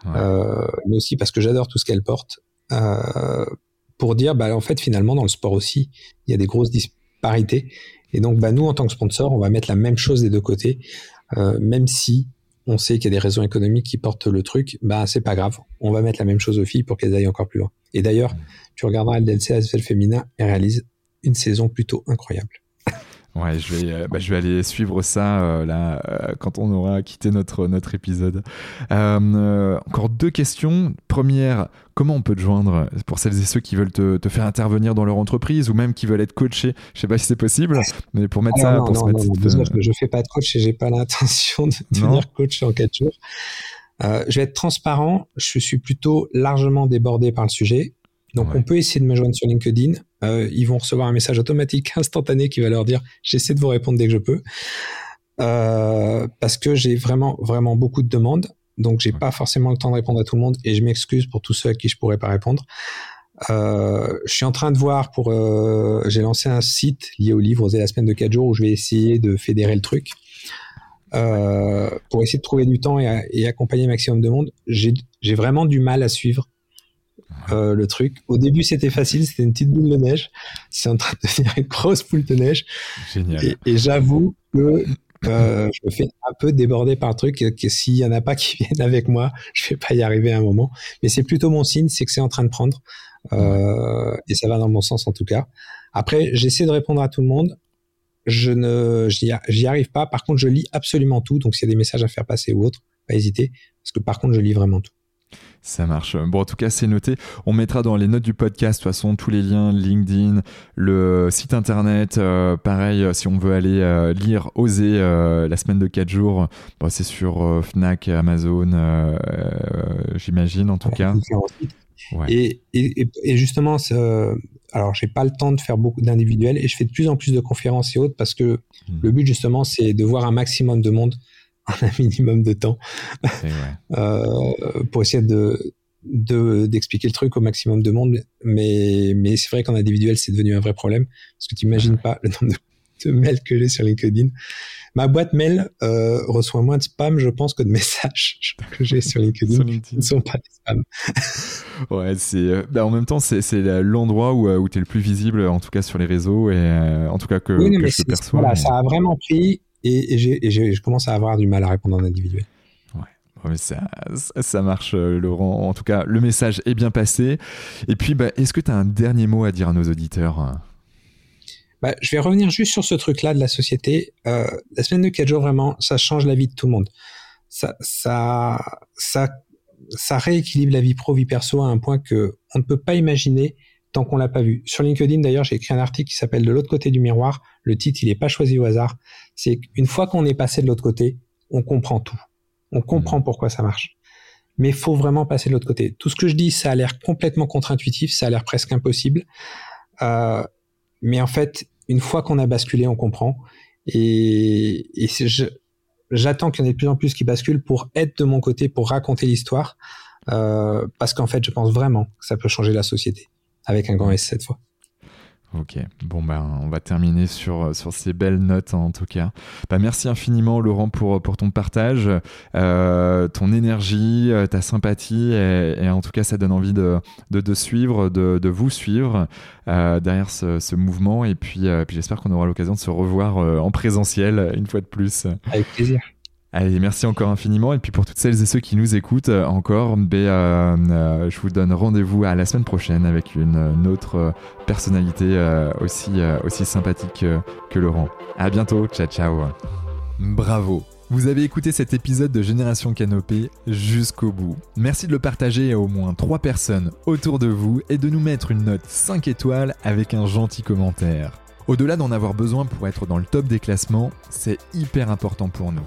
euh, mais aussi parce que j'adore tout ce qu'elle porte. Euh, pour dire, bah, en fait, finalement, dans le sport aussi, il y a des grosses disparités parité. Et donc, bah, nous, en tant que sponsor, on va mettre la même chose des deux côtés, euh, même si on sait qu'il y a des raisons économiques qui portent le truc, bah, c'est pas grave. On va mettre la même chose aux filles pour qu'elles aillent encore plus loin. Et d'ailleurs, tu regarderas le DLC ASFL féminin et réalise une saison plutôt incroyable. Ouais, je vais, euh, bah, je vais aller suivre ça euh, là euh, quand on aura quitté notre notre épisode. encore deux questions. Première, comment on peut te joindre pour celles et ceux qui veulent te, te faire intervenir dans leur entreprise ou même qui veulent être coachés? Je sais pas si c'est possible, mais pour mettre ça, pour se mettre. je fais pas de coach et j'ai pas l'intention de devenir coach en quatre jours. je vais être transparent. Je suis plutôt largement débordé par le sujet. Donc on peut essayer de me joindre sur LinkedIn. Euh, ils vont recevoir un message automatique (laughs) instantané qui va leur dire j'essaie de vous répondre dès que je peux. Euh, parce que j'ai vraiment vraiment beaucoup de demandes, donc j'ai pas forcément le temps de répondre à tout le monde et je m'excuse pour tous ceux à qui je pourrais pas répondre. Euh, je suis en train de voir pour. j'ai lancé un site lié au livre Oser la semaine de 4 jours où je vais essayer de fédérer le truc. pour essayer de trouver du temps et, et accompagner maximum de monde, j'ai vraiment du mal à suivre euh, le truc. Au début, c'était facile, c'était une petite boule de neige. C'est en train de (laughs) devenir une grosse boule de neige. Génial. Et, j'avoue que euh, je me fais un peu déborder par le truc, que s'il y en a pas qui (laughs) viennent avec moi, je vais pas y arriver à un moment. Mais c'est plutôt mon signe, c'est que c'est en train de prendre. Euh, et ça va dans le bon sens en tout cas. Après, j'essaie de répondre à tout le monde. Je ne, j'y arrive pas. Par contre, je lis absolument tout. Donc, s'il y a des messages à faire passer ou autre, pas hésiter. Parce que par contre, je lis vraiment tout. Ça marche. Bon, en tout cas, c'est noté. On mettra dans les notes du podcast, de toute façon, tous les liens, LinkedIn, le site internet. Euh, pareil, si on veut aller euh, lire, oser la semaine de 4 jours, c'est sur Fnac, Amazon, j'imagine, en tout cas. Et, et, et, justement, alors j'ai pas le temps de faire beaucoup d'individuels et je fais de plus en plus de conférences et autres parce que hmm. le but justement c'est de voir un maximum de monde un (laughs) minimum de temps (laughs) euh, pour essayer de d'expliquer le truc au maximum de monde mais mais c'est vrai qu'en individuel c'est devenu un vrai problème parce que tu imagines pas le nombre de, de mails que j'ai sur LinkedIn ma boîte mail euh, reçoit moins de spam, je pense, que de messages (laughs) que j'ai sur LinkedIn. qui ne sont pas des spams. ouais, c'est. Euh, bah, en même temps, c'est l'endroit où, où tu es le plus visible, en tout cas sur les réseaux, et en tout cas que, je perçois. Voilà, ça a vraiment pris, et, et, je commence à avoir du mal à répondre en individuel. Ouais, ça, ça, marche, Laurent. En tout cas, le message est bien passé. Et puis, bah, est-ce que tu as un dernier mot à dire à nos auditeurs? Bah, je vais revenir juste sur ce truc-là de la société. Euh, la semaine de 4 jours, vraiment, ça change la vie de tout le monde. Ça, ça, ça, ça rééquilibre la vie pro, vie perso à un point que on ne peut pas imaginer tant qu'on l'a pas vu. Sur LinkedIn, d'ailleurs, j'ai écrit un article qui s'appelle De l'autre côté du miroir. Le titre, il n'est pas choisi au hasard. C'est qu'une fois qu'on est passé de l'autre côté, on comprend tout. On comprend mmh. pourquoi ça marche. Mais il faut vraiment passer de l'autre côté. Tout ce que je dis, ça a l'air complètement contre-intuitif, ça a l'air presque impossible. Euh, mais en fait, une fois qu'on a basculé, on comprend. Et, j'attends qu'il y en ait de plus en plus qui basculent pour être de mon côté, pour raconter l'histoire. Euh, parce qu'en fait, je pense vraiment que ça peut changer la société avec un grand S cette fois. Ok, bon ben on va terminer sur, sur ces belles notes en tout cas. Bah, merci infiniment Laurent pour, pour ton partage, euh, ton énergie, euh, ta sympathie et, en tout cas ça donne envie de, de, suivre, de, de, vous suivre euh, derrière ce, ce, mouvement et puis, puis j'espère qu'on aura l'occasion de se revoir en présentiel une fois de plus. Avec plaisir. Allez, merci encore infiniment. Et puis pour toutes celles et ceux qui nous écoutent euh, encore, euh, euh, je vous donne rendez-vous à la semaine prochaine avec une, autre personnalité aussi, aussi sympathique que Laurent. À bientôt, ciao ciao. Bravo. Vous avez écouté cet épisode de Génération Canopée jusqu'au bout. Merci de le partager à au moins 3 personnes autour de vous et de nous mettre une note 5 étoiles avec un gentil commentaire. Au-delà d'en avoir besoin pour être dans le top des classements, c'est hyper important pour nous.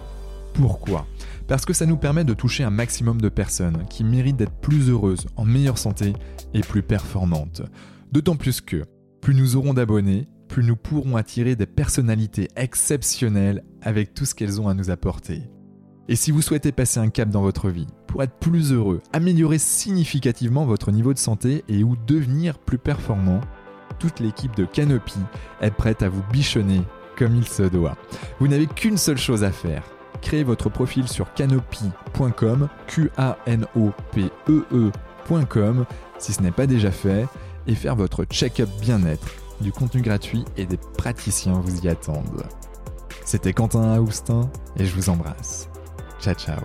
Pourquoi Parce que ça nous permet de toucher un maximum de personnes qui méritent d'être plus heureuses, en meilleure santé et plus performantes. D'autant plus que, plus nous aurons d'abonnés, plus nous pourrons attirer des personnalités exceptionnelles avec tout ce qu'elles ont à nous apporter. Et si vous souhaitez passer un cap dans votre vie, pour être plus heureux, améliorer significativement votre niveau de santé et ou devenir plus performant, toute l'équipe de Canopy est prête à vous bichonner comme il se doit. Vous n'avez qu'une seule chose à faire, créer votre profil sur canopy.com, Q-A-N-O-P-E-E.com, si ce n'est pas déjà fait, et faire votre check-up bien-être. Du contenu gratuit et des praticiens vous y attendent. C'était Quentin Aoustin et je vous embrasse. Ciao ciao